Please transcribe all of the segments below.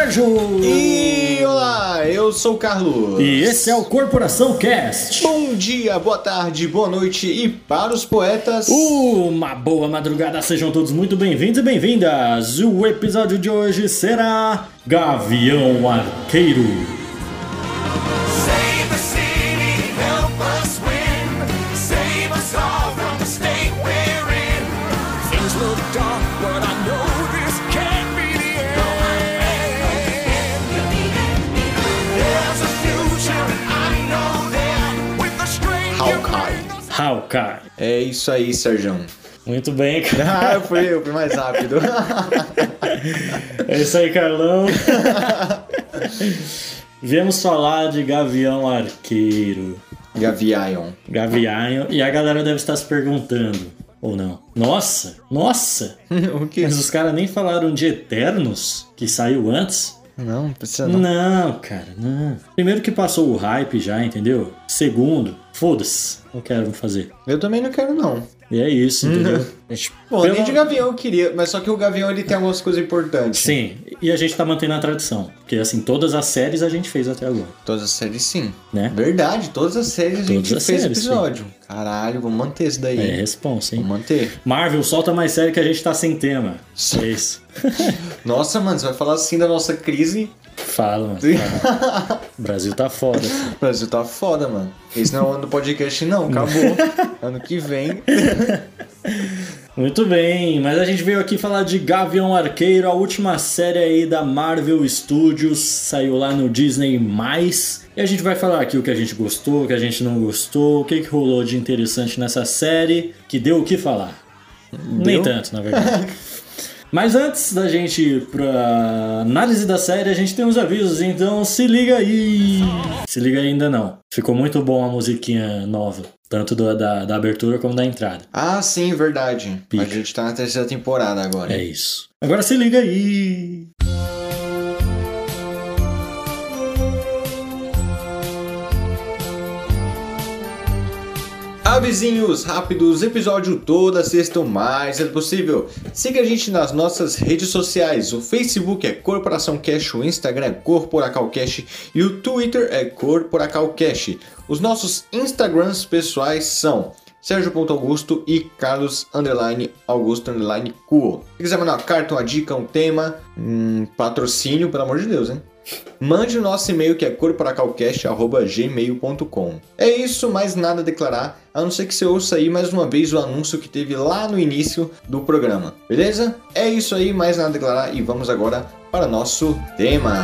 Sérgio! E olá, eu sou o Carlos. E esse é o Corporação Cast. Bom dia, boa tarde, boa noite e para os poetas. Uma boa madrugada, sejam todos muito bem-vindos e bem-vindas. O episódio de hoje será Gavião Arqueiro. Hawkeye. É isso aí, Sérgio. Muito bem, cara. Ah, eu fui, eu fui mais rápido. É isso aí, Carlão. Viemos falar de Gavião Arqueiro. Gavião. Gavião. E a galera deve estar se perguntando. Ou não? Nossa! Nossa! o que? Mas os caras nem falaram de Eternos, que saiu antes. Não, não precisa não. Não, cara, não. Primeiro que passou o hype já, entendeu? Segundo, foda-se. Não quero fazer. Eu também não quero não. E é isso, entendeu? Bom, pelo- nem de Gavião eu queria, mas só que o Gavião ele tem algumas coisas importantes. Sim, e a gente tá mantendo a tradição. Porque assim, todas as séries a gente fez até agora, Todas as séries sim. né? Verdade, todas as séries a gente Todas fez séries, episódio. Caralho, vamos manter esse daí. É, responsa, hein? Vamos manter. Marvel, solta mais série que a gente tá sem tema. É isso. Nossa, mano, você vai falar assim da nossa crise. Fala, mano. fala. Brasil tá foda. O Brasil tá foda, mano. Esse não é o ano do podcast, não. Acabou. ano que vem. Muito bem, mas a gente veio aqui falar de Gavião Arqueiro, a última série aí da Marvel Studios, saiu lá no Disney+. E a gente vai falar aqui o que a gente gostou, o que a gente não gostou, o que, que rolou de interessante nessa série, que deu o que falar. Nem tanto, na verdade. Mas antes da gente ir pra análise da série, a gente tem uns avisos, então se liga aí! Se liga ainda não. Ficou muito bom a musiquinha nova, tanto da, da, da abertura como da entrada. Ah, sim, verdade. Pica. A gente tá na terceira temporada agora. É isso. Agora se liga aí. Avisinhos rápidos, episódio toda sexta o mais cedo possível. Siga a gente nas nossas redes sociais. O Facebook é Corporação Cash, o Instagram é Corporacal Cash e o Twitter é Corporacal Cash. Os nossos Instagrams pessoais são Sérgio.augusto e Carlos underline Augusto underline Cuo. Se quiser mandar uma carta, uma dica, um tema, um patrocínio, pelo amor de Deus, hein? Mande o nosso e-mail que é corporacalcast.gmail.com. É isso, mais nada a declarar, a não ser que você ouça aí mais uma vez o anúncio que teve lá no início do programa. Beleza? É isso aí, mais nada a declarar e vamos agora para nosso tema.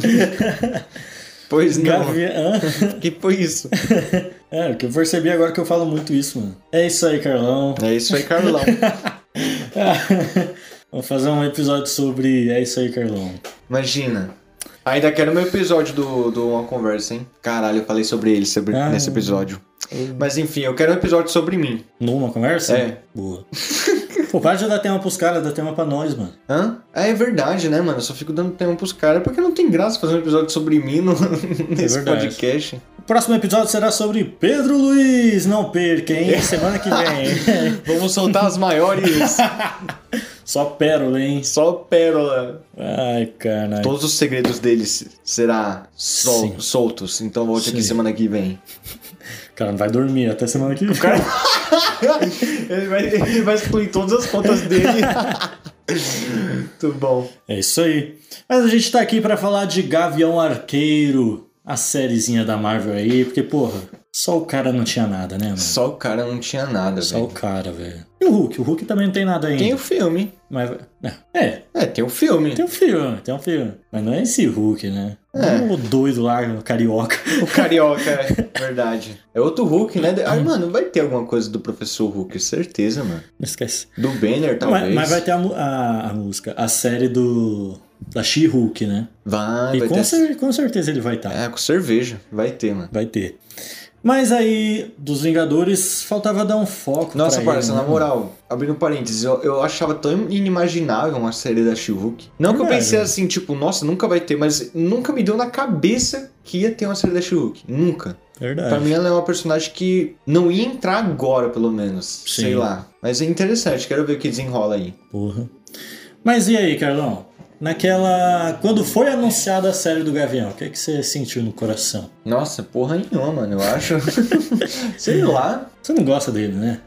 pois não. Gavião. que foi isso? É, o que eu percebi agora que eu falo muito isso, mano. É isso aí, Carlão. É isso aí, Carlão. Vamos fazer um episódio sobre É isso aí, Carlão. Imagina. Ainda quero meu episódio do, do Uma Conversa, hein? Caralho, eu falei sobre ele sobre, Ah. nesse episódio. Mas enfim, eu quero um episódio sobre mim. Numa conversa? É. Boa. Pô, para de dar tema pros caras, dá tema pra nós, mano. Hã? Ah, é verdade, né, mano? Eu só fico dando tempo pros caras porque não tem graça fazer um episódio sobre mim no, nesse verdade. podcast. O próximo episódio será sobre Pedro Luiz. Não perca, hein? Semana que vem. Vamos soltar as maiores. Só pérola, hein? Só pérola. Ai, caralho. Todos os segredos deles será sol- Sim. soltos. Então volte aqui Sim. semana que vem. Cara, não vai dormir até semana que vem. ele, vai, ele vai excluir todas as contas dele. Muito bom. É isso aí. Mas a gente tá aqui pra falar de Gavião Arqueiro, a sériezinha da Marvel aí, porque, porra, só o cara não tinha nada, né, mano? Só o cara não tinha nada, Só o velho. cara, velho. E o Hulk? O Hulk também não tem nada ainda. Tem o filme. Mas, é, É, tem o filme. tem um filme, tem um filme. Mas não é esse Hulk, né? É. Não o doido lá, o carioca. O Carioca, é verdade. É outro Hulk, né? Ah, mano, vai ter alguma coisa do Professor Hulk, certeza, mano. Não esquece. Do Banner, talvez. Mas, mas vai ter a, a, a música, a série do. Da She-Hulk, né? Vai, e vai com, ter. cer- com certeza ele vai estar. É, com cerveja. Vai ter, mano. Vai ter. Mas aí, dos Vingadores, faltava dar um foco. Nossa, pra parça, ele, na né? moral, abrindo parênteses, eu, eu achava tão inimaginável uma série da She-Hulk. Não que eu pensei assim, tipo, nossa, nunca vai ter, mas nunca me deu na cabeça que ia ter uma série da She-Hulk. Nunca. Verdade. Pra mim, ela é uma personagem que não ia entrar agora, pelo menos. Sim. Sei lá. Mas é interessante, quero ver o que desenrola aí. Porra. Mas e aí, Carlão? Naquela. Quando foi anunciada a série do Gavião, o que, é que você sentiu no coração? Nossa, porra nenhuma, mano, eu acho. Sei lá. Você não gosta dele, né?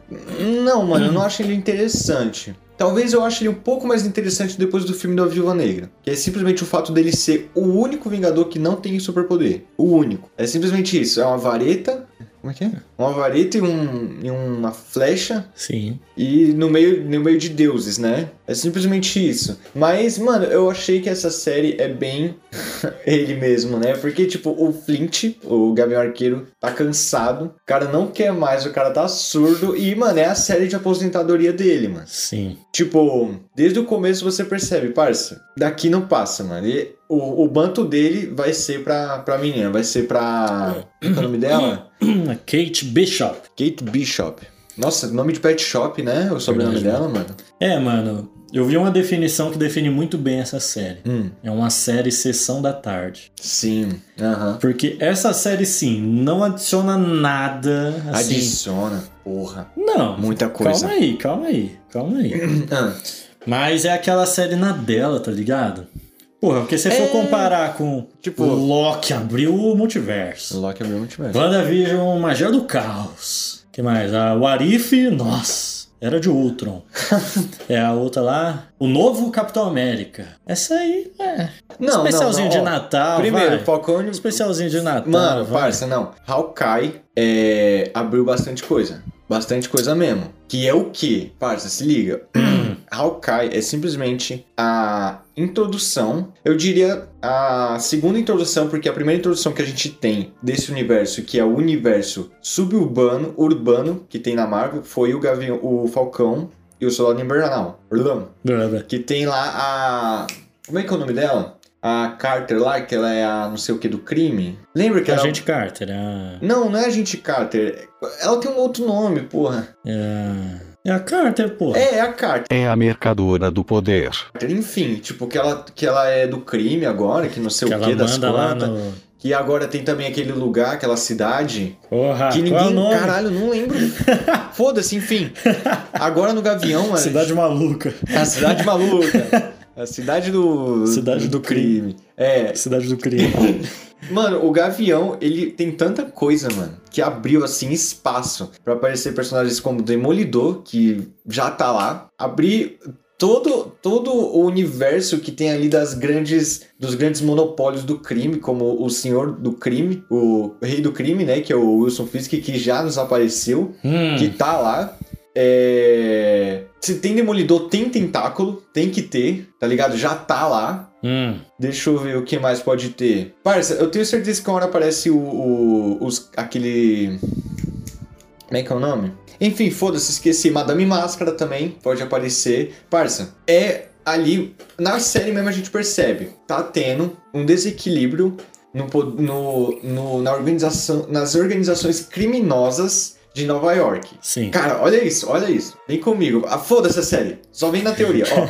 Não, mano, eu não acho ele interessante. Talvez eu ache ele um pouco mais interessante depois do filme da Viúva Negra. Que é simplesmente o fato dele ser o único Vingador que não tem superpoder. O único. É simplesmente isso. É uma vareta. Como é que é? Uma vareta e, um, e uma flecha. Sim. E no meio, no meio de deuses, né? É simplesmente isso. Mas, mano, eu achei que essa série é bem ele mesmo, né? Porque, tipo, o Flint, o Gavião Arqueiro, tá cansado. O cara não quer mais, o cara tá surdo. E, mano, é a série de aposentadoria dele, mano. Sim. Tipo, desde o começo você percebe, parça, daqui não passa, mano. E o, o banto dele vai ser pra, pra menina, vai ser pra. Qual é o nome dela? Kate Bishop. Kate Bishop. Nossa, nome de pet shop, né? O sobrenome Verdade, dela, mano. É, mano, eu vi uma definição que define muito bem essa série. Hum, É uma série Sessão da Tarde. sim. Aham. Porque essa série, sim, não adiciona nada assim. Adiciona, porra. Não. Muita coisa. Calma aí, calma aí, calma aí. Ah, Mas é aquela série na dela, tá ligado? Porra, porque se É. for comparar com Tipo- o Loki abriu o multiverso. Loki abriu muito mesmo. WandaVision, Magia do Caos. que mais? A Warif, nossa, era de Ultron. é a outra lá, o novo Capitão América. Essa aí, é. Não, especialzinho não, não, de Natal, Primeiro, vai. Falcone. Especialzinho de Natal. Mano, vai. parça, não. Hawkeye é, abriu bastante coisa. Bastante coisa mesmo. Que é o que? Parça, se liga. Hawkeye é simplesmente a introdução. Eu diria a segunda introdução, porque a primeira introdução que a gente tem desse universo, que é o universo suburbano, urbano, que tem na Marvel, foi o Gavião, o Falcão e o Soldado Invernal. Que tem lá a. Como é que é o nome dela? A Carter lá, que ela é a não sei o que do crime. Lembra que A ela. gente Carter, a, Não, não é a gente Carter. Ela tem um outro nome, porra. é, é a Carter, pô. É, é a Carter. É a mercadora do poder. Enfim, tipo, que ela, que ela é do crime agora, que não sei que o que das quantas. no. Que agora tem também aquele lugar, aquela cidade. Porra, que qual é o ninguém. nome? Caralho, não lembro. Foda-se, enfim. Agora no Gavião, mano. Cidade maluca. A cidade maluca. A cidade do. Cidade do do crime. crime. É, Cidade do crime. Mano, o Gavião, ele tem tanta coisa, mano, que abriu, assim, espaço pra aparecer personagens como Demolidor, que já tá lá. Abrir todo, todo o universo que tem ali das grandes, dos grandes monopólios do crime, como o Senhor do Crime, o Rei do Crime, né, que é o Wilson Fisk, que já nos apareceu, Hum, que tá lá. É... Se tem Demolidor, tem tentáculo, tem que ter, tá ligado? Já tá lá. hum. Deixa eu ver o que mais pode ter. Parça, eu tenho certeza que uma hora aparece o, o- os, aquele. Como é que é o nome? Enfim, foda-se, esqueci. Madame Máscara também pode aparecer. Parça, é ali. Na série mesmo a gente percebe. Tá tendo um desequilíbrio no, no, no- na organização, nas organizações criminosas de Nova York. Sim. Cara, olha isso, olha isso. Vem comigo. Ah, foda-se a série. Só vem na teoria, ó.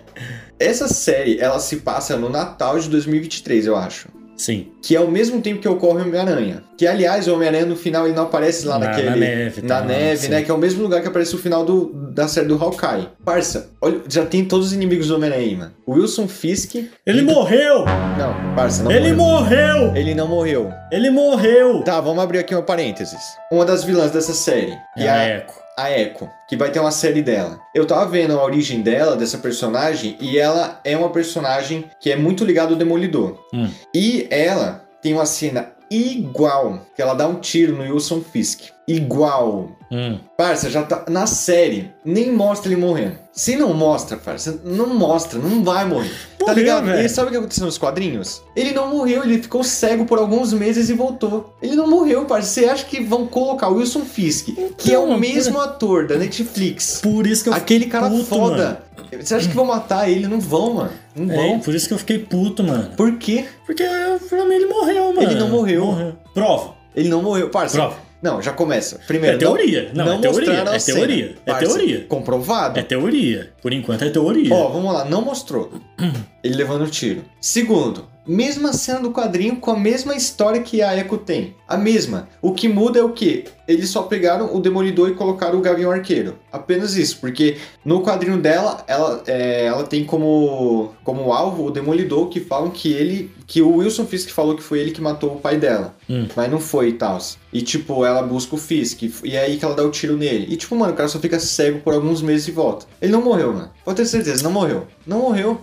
Essa série, ela se passa no Natal de 2023, eu acho. Sim. Que é ao mesmo tempo que ocorre o Homem-Aranha. Que, aliás, o Homem-Aranha no final ele não aparece lá Na- naquele. na neve, Na tá, neve, sim. né? Que é o mesmo lugar que aparece o final do, da série do Hawkeye. Parça, olha, já tem todos os inimigos do Homem-Aranha aí, mano. O Wilson Fisk. Ele morreu! Não, parça, não Ele morreu. morreu! Ele não morreu. Ele morreu! Tá, vamos abrir aqui um parênteses. Uma das vilãs dessa série. É a é, Echo. A Echo, que vai ter uma série dela. Eu tava vendo a origem dela, dessa personagem, e ela é uma personagem que é muito ligada ao Demolidor. Hum. E ela tem uma cena igual, que ela dá um tiro no Wilson Fisk. Igual. Hum. Parça, já tá na série, nem mostra ele morrendo. Se não mostra, parça, não mostra, não vai morrer. tá Morreu, ligado? velho. E sabe o que aconteceu nos quadrinhos? Ele não morreu, ele ficou cego por alguns meses e voltou. Ele não morreu, parça. Você acha que vão colocar o Wilson Fisk, que é o Então, mesmo ator da Netflix, Por isso que eu aquele cara puto, foda. Você acha que vão matar ele? Não vão, mano. Não Mano. vão. É, por isso que eu fiquei puto, mano. Por quê? Porque pra mim ele morreu, mano. Ele não morreu. Prova. Ele não morreu, parça. Prova. Não, já começa. Primeiro, É teoria. Não, é teoria, é teoria, é teoria. Comprovado. É teoria. Por enquanto é teoria. Ó, vamos lá, não mostrou. Ele levando o tiro. Segundo, mesma cena do quadrinho com a mesma história que a Echo tem. A mesma. O que muda é o quê? Eles só pegaram o Demolidor e colocaram o Gavião Arqueiro. Apenas isso, porque no quadrinho dela, ela, é, ela tem como, como alvo o Demolidor que falam que ele. que o Wilson Fisk falou que foi ele que matou o pai dela. Hum. Mas não foi e tal. E tipo, ela busca o Fisk. E é aí que ela dá o tiro nele. E tipo, mano, o cara só fica cego por alguns meses e volta. Ele não morreu, mano. Pode ter certeza, não morreu. Não morreu.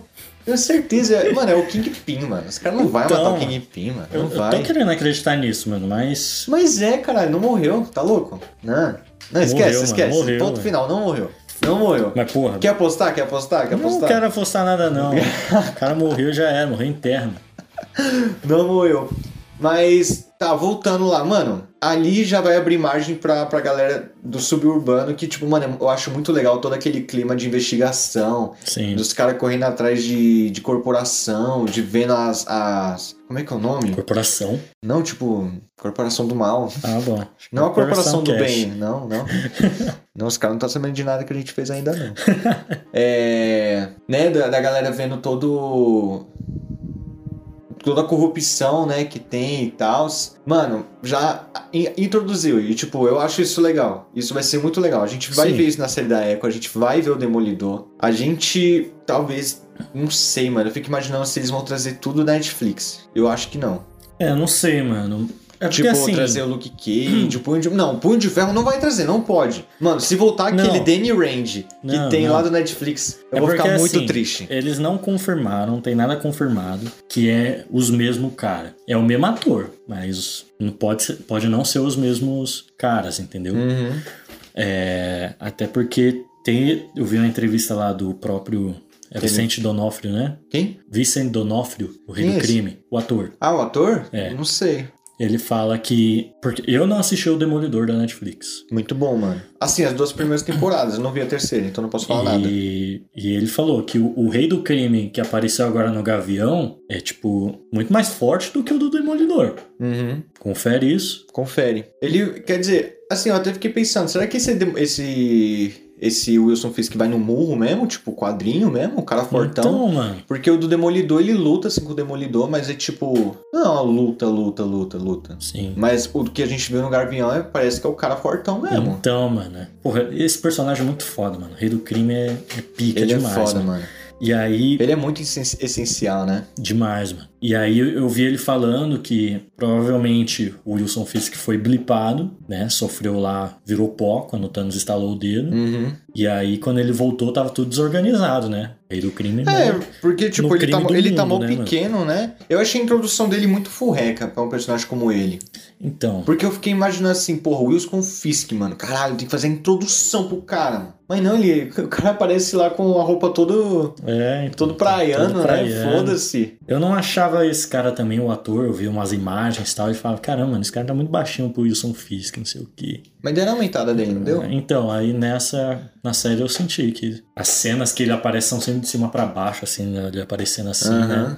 Tenho certeza. Mano, é o Kingpin, mano. Os caras não vão Então, matar o Kingpin, mano. eu, Não eu vai. tô querendo acreditar nisso, mano, mas. Mas é, caralho, não morreu. Tá louco? Não. Não, esquece, Morreu, mano, esquece. morreu, Ponto velho. final, não morreu. Não morreu. Mas porra. Quer apostar? Quer apostar? Quer não apostar? quero apostar nada, não. o cara morreu já era, morreu interno. Não morreu. Mas, tá, voltando lá, mano. Ali já vai abrir margem pra, pra galera do suburbano, que, tipo, mano, eu acho muito legal todo aquele clima de investigação, Sim. dos caras correndo atrás de, de corporação, de vendo as, as. Como é que é o nome? Corporação. Não, tipo, corporação do mal. Ah, bom. Não a corporação do bem, não, não. não, os caras não estão sabendo de nada que a gente fez ainda, não. é. Né, da, da galera vendo todo. Toda a corrupção, né, que tem e tal. Mano, já in- introduziu. E, tipo, eu acho isso legal. Isso vai ser muito legal. A gente vai Sim. ver isso na série da Echo, a gente vai ver o Demolidor. A gente, talvez. Não sei, mano. Eu fico imaginando se eles vão trazer tudo da Netflix. Eu acho que não. É, não sei, mano. É porque Tipo, assim. trazer o Luke Cage, o Punho de... Não, o Punho de Ferro não vai trazer, não pode. Mano, se voltar aquele Não. Danny Rand que Não, tem não. lá do Netflix, eu É vou porque, ficar muito assim, triste. Eles não confirmaram, tem nada confirmado que é os mesmos cara. É o mesmo ator, mas não pode, ser- pode não ser os mesmos caras, entendeu? Uhum. É, até porque tem, eu vi uma entrevista lá do próprio é? Vicente Donofrio, né? Quem? Vicente Donofrio, o rei Quem do é crime, o ator. Ah, o ator? É. Não sei. Ele fala que. Porque eu não assisti o Demolidor da Netflix. Muito bom, mano. Assim, as duas primeiras temporadas, eu não vi a terceira, então não posso falar nada. E, e ele falou que o, o rei do crime que apareceu agora no Gavião é, tipo, muito mais forte do que o do Demolidor. Uhum. Confere isso. Confere. Ele, quer dizer, assim, eu até fiquei pensando, será que esse, esse, esse Wilson Fisk vai no murro mesmo? Tipo, quadrinho mesmo? O cara fortão? Então, mano. Porque o do Demolidor, ele luta assim com o Demolidor, mas é tipo. Não, é luta, luta, luta, luta. Sim. Mas o que a gente viu no Gavião é, parece que é o cara fortão mesmo. Então, mano. Porra, esse personagem é muito foda, mano. O rei do crime é, é pica Ele demais. é foda, mano. mano. E aí. Ele é muito essen- essencial, né? Demais, mano. E aí eu, vi ele falando que provavelmente o Wilson Fisk foi blipado, né? Sofreu lá, virou pó quando o Thanos estalou o dedo. Uhum. E aí, quando ele voltou, tava tudo desorganizado, né? Rei do crime. É, né? porque, tipo, ele tá, ele tá mundo, mal né, pequeno, né? Eu achei a introdução dele muito furreca pra um personagem como ele. Então. Porque eu fiquei imaginando assim, porra, o Wilson Fisk, mano. Caralho, tem que fazer a introdução pro cara, mano. Mas não, ele, o cara aparece lá com a roupa todo, É, então, todo praiano, todo né? praiano. Foda-se. Eu não achava esse cara também, o ator, eu vi umas imagens e tal, e falava, caramba, mano, esse cara tá muito baixinho pro Wilson Fisk, não sei o quê. Mas deram uma aumentada dele, não deu? Então, aí nessa, na série eu senti que as cenas que ele aparece são sempre de cima pra baixo, assim, né, ele aparecendo assim, Aham. né?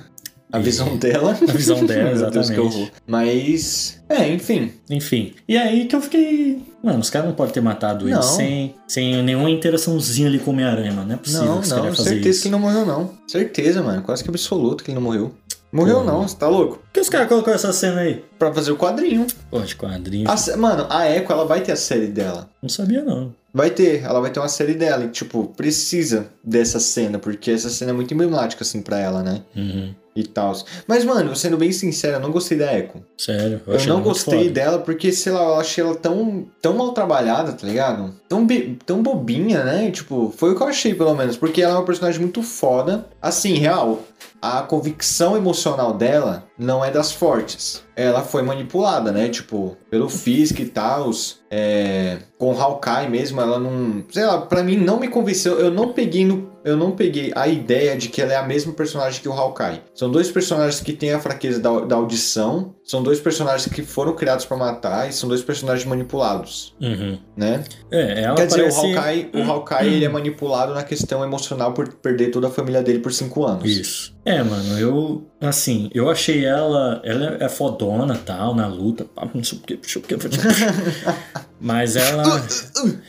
A E- visão dela. A visão dela, Deus, exatamente. horror. Mas, é, enfim. Enfim. E aí que eu fiquei. Mano, os caras não podem ter matado ele Não. sem, sem nenhuma interaçãozinha ali com o Homem-Aranha, mano. Não é possível Não, que os caras fazer certeza isso. que ele não morreu, não. Certeza, mano. Quase que absoluto que ele não morreu. Morreu Pô. não, você tá louco? Por que os caras colocaram essa cena aí? Pra fazer o quadrinho. Pô, de quadrinho. A mano, a Echo, ela vai ter a série dela. Não sabia, não. Vai ter, ela vai ter uma série dela e, tipo, precisa dessa cena, porque essa cena é muito emblemática, assim, pra ela, né? Uhum. E tal. Mas, mano, sendo bem sincero, eu não gostei da Echo. Sério. Eu, achei não gostei dela porque, sei lá, eu achei ela tão, tão mal trabalhada, tá ligado? Tão, tão bobinha, né? Tipo, foi o que eu achei, pelo menos. Porque ela é uma personagem muito foda. Assim, real, a convicção emocional dela não é das fortes. Ela foi manipulada, né? Tipo, pelo Fisk e tal. É, com o Hawkeye mesmo, ela não. Sei lá, pra mim não me convenceu. Eu não peguei no. Eu não peguei a ideia de que ela é a mesma personagem que o Hawkeye. São dois personagens que têm a fraqueza da, da audição. São dois personagens que foram criados pra matar e são dois personagens manipulados, Uhum. né? É, ela Quer dizer, parece... o Hawkeye, o Hawkeye ele é manipulado na questão emocional por perder toda a família dele por cinco anos. Isso. É, mano, eu, assim, eu achei ela, ela é fodona, tal, na luta, não sei o que, não sei o que, mas ela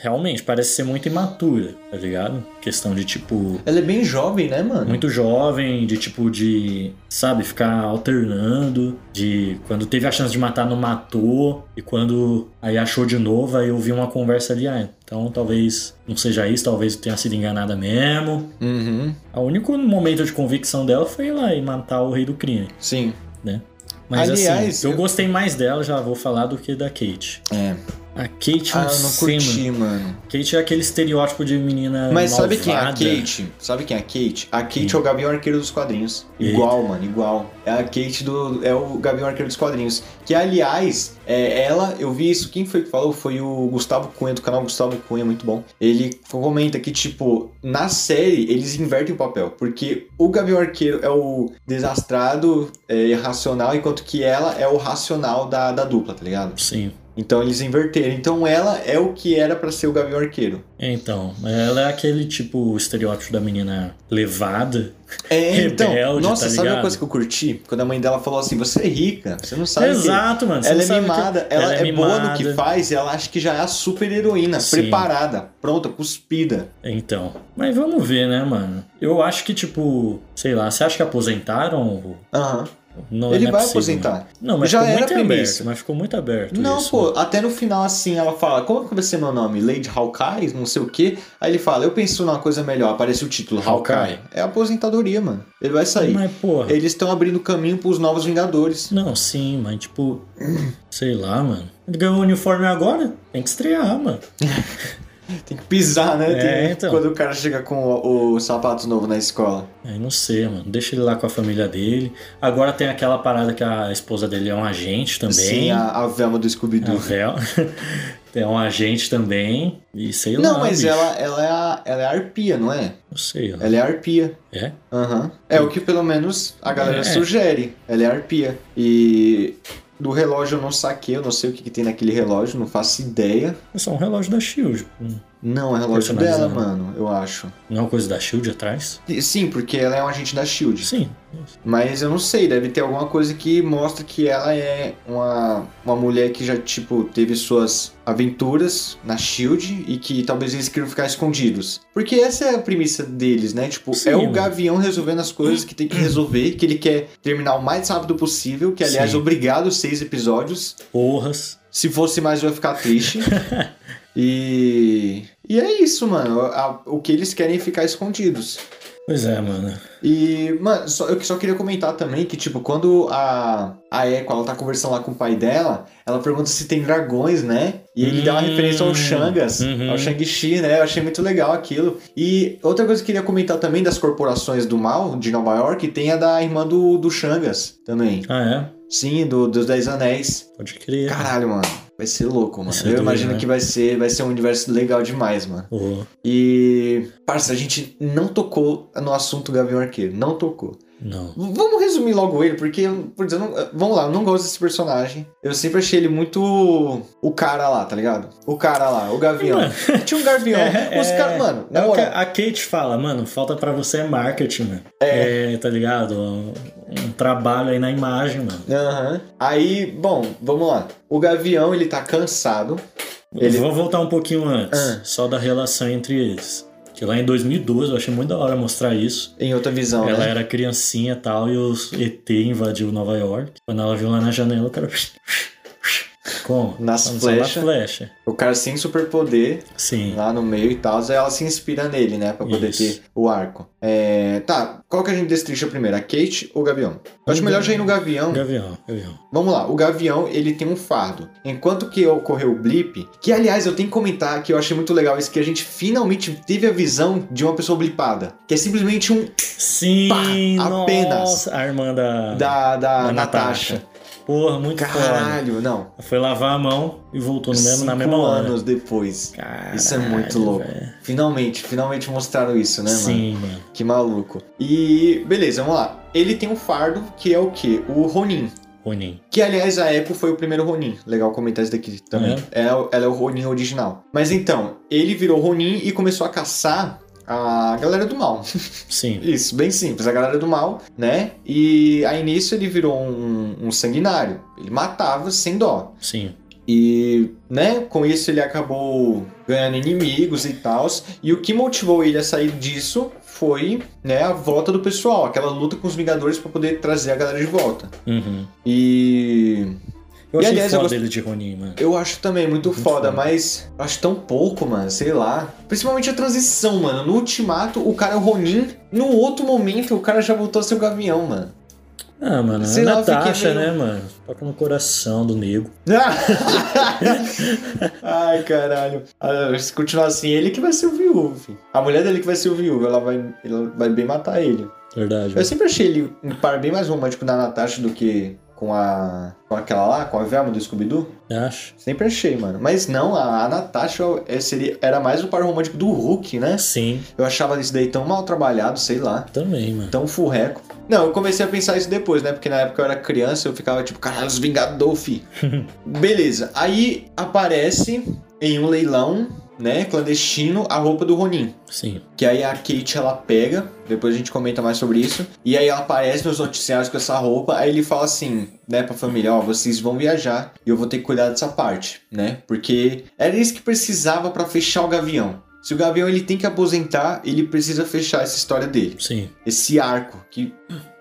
realmente parece ser muito imatura, tá ligado? Questão de, tipo, Ela é bem jovem, né, mano? muito jovem, de, tipo, de, sabe, ficar alternando, de quando teve a chance de matar, não matou, e quando aí achou de novo, aí eu vi uma conversa ali, ah, então talvez não seja isso, talvez tenha sido enganada mesmo. Uhum, O único momento de convicção dela foi ir lá e matar o rei do crime, sim. né? Mas Aliás, assim, eu eu- gostei mais dela, já vou falar, do que da Kate. É. A Kate Ah, não, eu não curti, mano. Kate é aquele estereótipo de menina Mas sabe quem é a malvada. Kate? Sabe quem é a Kate? A Kate é o Gavião Arqueiro dos quadrinhos. Eita. Igual, mano, igual. É a Kate do. É o Gavião Arqueiro dos quadrinhos. Que, aliás, é, ela, eu vi isso. Quem foi que falou? Foi o Gustavo Cunha, do canal Gustavo Cunha, muito bom. Ele comenta que, tipo, na série eles invertem o papel. Porque o Gavião Arqueiro é o desastrado, é, irracional, enquanto que ela é o racional da, da dupla, tá ligado? Sim. Então eles inverteram. Então ela é o que era pra ser o Gavião Arqueiro. Então, ela é aquele tipo estereótipo da menina levada. É, então, Rebelde, nossa, tá sabe uma coisa que eu curti? Quando a mãe dela falou assim, você é rica, você não sabe Exato, mano. que... você Ela não é sabe mimada, que- ela, é, boa no que mimada. faz e ela acha que já é a super heroína, Sim. preparada, pronta, cuspida. Então. Mas vamos ver, né, mano? Eu acho que, tipo, sei lá, você acha que aposentaram? Aham. Não, Ele não é vai possível, aposentar. Não, mas Já ficou era muito premissa. aberto. Mas ficou muito aberto. Não, isso, pô, até no final assim ela fala, como que vai ser meu nome? Lady Hawkeye, não sei o quê. Aí ele fala, eu penso numa coisa melhor, aparece o título, Hawkeye. Hawkeye. É aposentadoria, mano. Ele vai sair. Mas, porra. Eles estão abrindo caminho pros novos Vingadores. Não, sim, mas tipo. sei lá, mano. Ele ganhou o uniforme agora? Tem que estrear, mano. Tem que pisar, né? É, Tem- então. Quando o cara chega com o, o sapato novo na escola. Aí não sei, mano. Deixa ele lá com a família dele. Agora tem aquela parada que a esposa dele é um agente também. Sim, a, a Velma do A Scooby-Doo. Vel. tem um agente também. E sei lá. Não, mas bicho. ela, ela, é a, ela é a arpia, não é? Não sei, ó. Ela é a arpia. É? Aham. É o que pelo menos a galera É. sugere. Ela é a arpia. E do relógio eu não saquei, eu não sei o que, que tem naquele relógio, não faço ideia. É só um relógio da Shield. Não, é relógio dela, mano, eu acho. Não é uma coisa da Shield atrás? Sim, porque ela é um agente da Shield. Sim. Mas eu não sei, deve ter alguma coisa que mostra que ela é uma, uma mulher que já, tipo, teve suas aventuras na SHIELD e que talvez eles queiram ficar escondidos. Porque essa é a premissa deles, né? Tipo, Sim, é o mano. Gavião resolvendo as coisas que tem que resolver, que ele quer terminar o mais rápido possível, que aliás, Sim. obrigado, seis episódios. Porras. Se fosse mais, eu ia ficar triste. e... E é isso, mano. A- o que eles querem é ficar escondidos. Pois é, mano. E, mano, só, eu só queria comentar também que, tipo, quando a, a Echo, ela tá conversando lá com o pai dela, ela pergunta se tem dragões, né? E ele dá uma Hum, referência ao Shangas, uhum. ao Shang-Chi, né? Eu achei muito legal aquilo. E outra coisa que eu queria comentar também das corporações do mal de Nova York, tem a da irmã do, do Shangas também. Ah, Sim, do, dos Dez Anéis. é? Pode crer. Caralho, mano. Vai ser louco, mano. Ser eu doido, imagino né? que vai ser, vai ser um universo legal demais, mano. Ô, E, parça, a gente não tocou no assunto Gavião Arqueiro. Não tocou. não. Vamos resumir logo ele, porque, por dizer, não- vamos lá, eu não gosto desse personagem. Eu sempre achei ele muito o cara lá, tá ligado? O cara lá, o Gavião. Mano. Tinha um Gavião. Os É, caras, mano, É a Kate fala, mano, falta pra você é marketing, mano. É. tá ligado? Um, trabalho aí na imagem, mano. Aham. Aí, bom, vamos lá. O Gavião, ele tá cansado. Ele- Vou voltar um pouquinho antes, Ah. só da relação entre eles. Que lá em 2012 eu achei muito da hora mostrar isso. Em outra visão, ela né? era criancinha e tal, e os ET invadiu Nova York. Quando ela viu lá na janela, o cara. Como? Nas flechas. Flecha. O cara sem superpoder, Sim. lá no meio e tal, ela se inspira nele, né? Pra poder Isso. ter o arco. É, tá, qual que a gente destrincha primeiro? A Kate ou o Gavião? Eu acho melhor já ir no Gavião. Gavião, gavião. Vamos lá, o Gavião, ele tem um fardo. Enquanto que ocorreu o blip, que aliás eu tenho que comentar que eu achei muito legal isso, que a gente finalmente teve a visão de uma pessoa blipada. Que é simplesmente um Sim, Pá, apenas. nossa, a irmã da, da, da, da Natasha. Porra, muito foda. Caralho, não. Foi lavar a mão e voltou no mesmo, na mesma hora. anos depois. Caralho, Isso é muito louco. velho. Finalmente, finalmente mostraram isso, né, mano? Sim, mano. Que maluco. E beleza, vamos lá. Ele tem um fardo que é o quê? O Ronin. Ronin. Que aliás a Echo foi o primeiro Ronin. Legal comentar isso daqui também. Ela, ela é o Ronin original. Mas então, ele virou Ronin e começou a caçar a galera do mal. Sim. Isso, bem simples, a galera do mal, né? E aí nisso ele virou um, um sanguinário. Ele matava sem dó. Sim. E, né, com isso ele acabou ganhando inimigos e tal. E o que motivou ele a sair disso foi, né, a volta do pessoal, aquela luta com os Vingadores pra poder trazer a galera de volta. Uhum. E Eu E, achei aliás, eu foda gost- ele de Ronin, mano. eu acho também muito, Muito foda, foda. mas eu acho tão pouco, mano, sei lá. Principalmente a transição, mano. No Ultimato, o cara é o Ronin. No outro momento, o cara já voltou a ser o Gavião, mano. Ah, mano, Sei a eu fiquei Natasha, meio- né, mano? Toca no coração do nego. Ai, caralho. Ah, Se continuar assim, ele que vai ser o viúvo. filho. A mulher dele que vai ser o viúvo, ela vai, ela vai bem matar ele. Verdade. Eu sempre achei ele um par bem mais romântico da Natasha do que com a. com aquela lá, com a Velma do Scooby-Doo. Acho. Sempre achei, mano. Mas não, a, a Natasha seria, era mais o par romântico do Hulk, né? Sim, Eu achava isso daí tão mal trabalhado, sei lá. também, mano. Tão furreco. Não, eu comecei a pensar isso depois, né? Porque na época eu era criança, eu ficava tipo, caralho, os Vingador, fi. Beleza. Aí aparece em um leilão, né, clandestino, a roupa do Ronin. Sim. Que aí a Kate ela pega, depois a gente comenta mais sobre isso. E aí ela aparece nos noticiários com essa roupa. Aí ele fala assim, né, pra família: Ó, vocês vão viajar e eu vou ter que cuidar dessa parte, né? Porque era isso que precisava pra fechar o Gavião. Se o Gavião ele tem que aposentar, ele precisa fechar essa história dele. Sim. Esse arco que.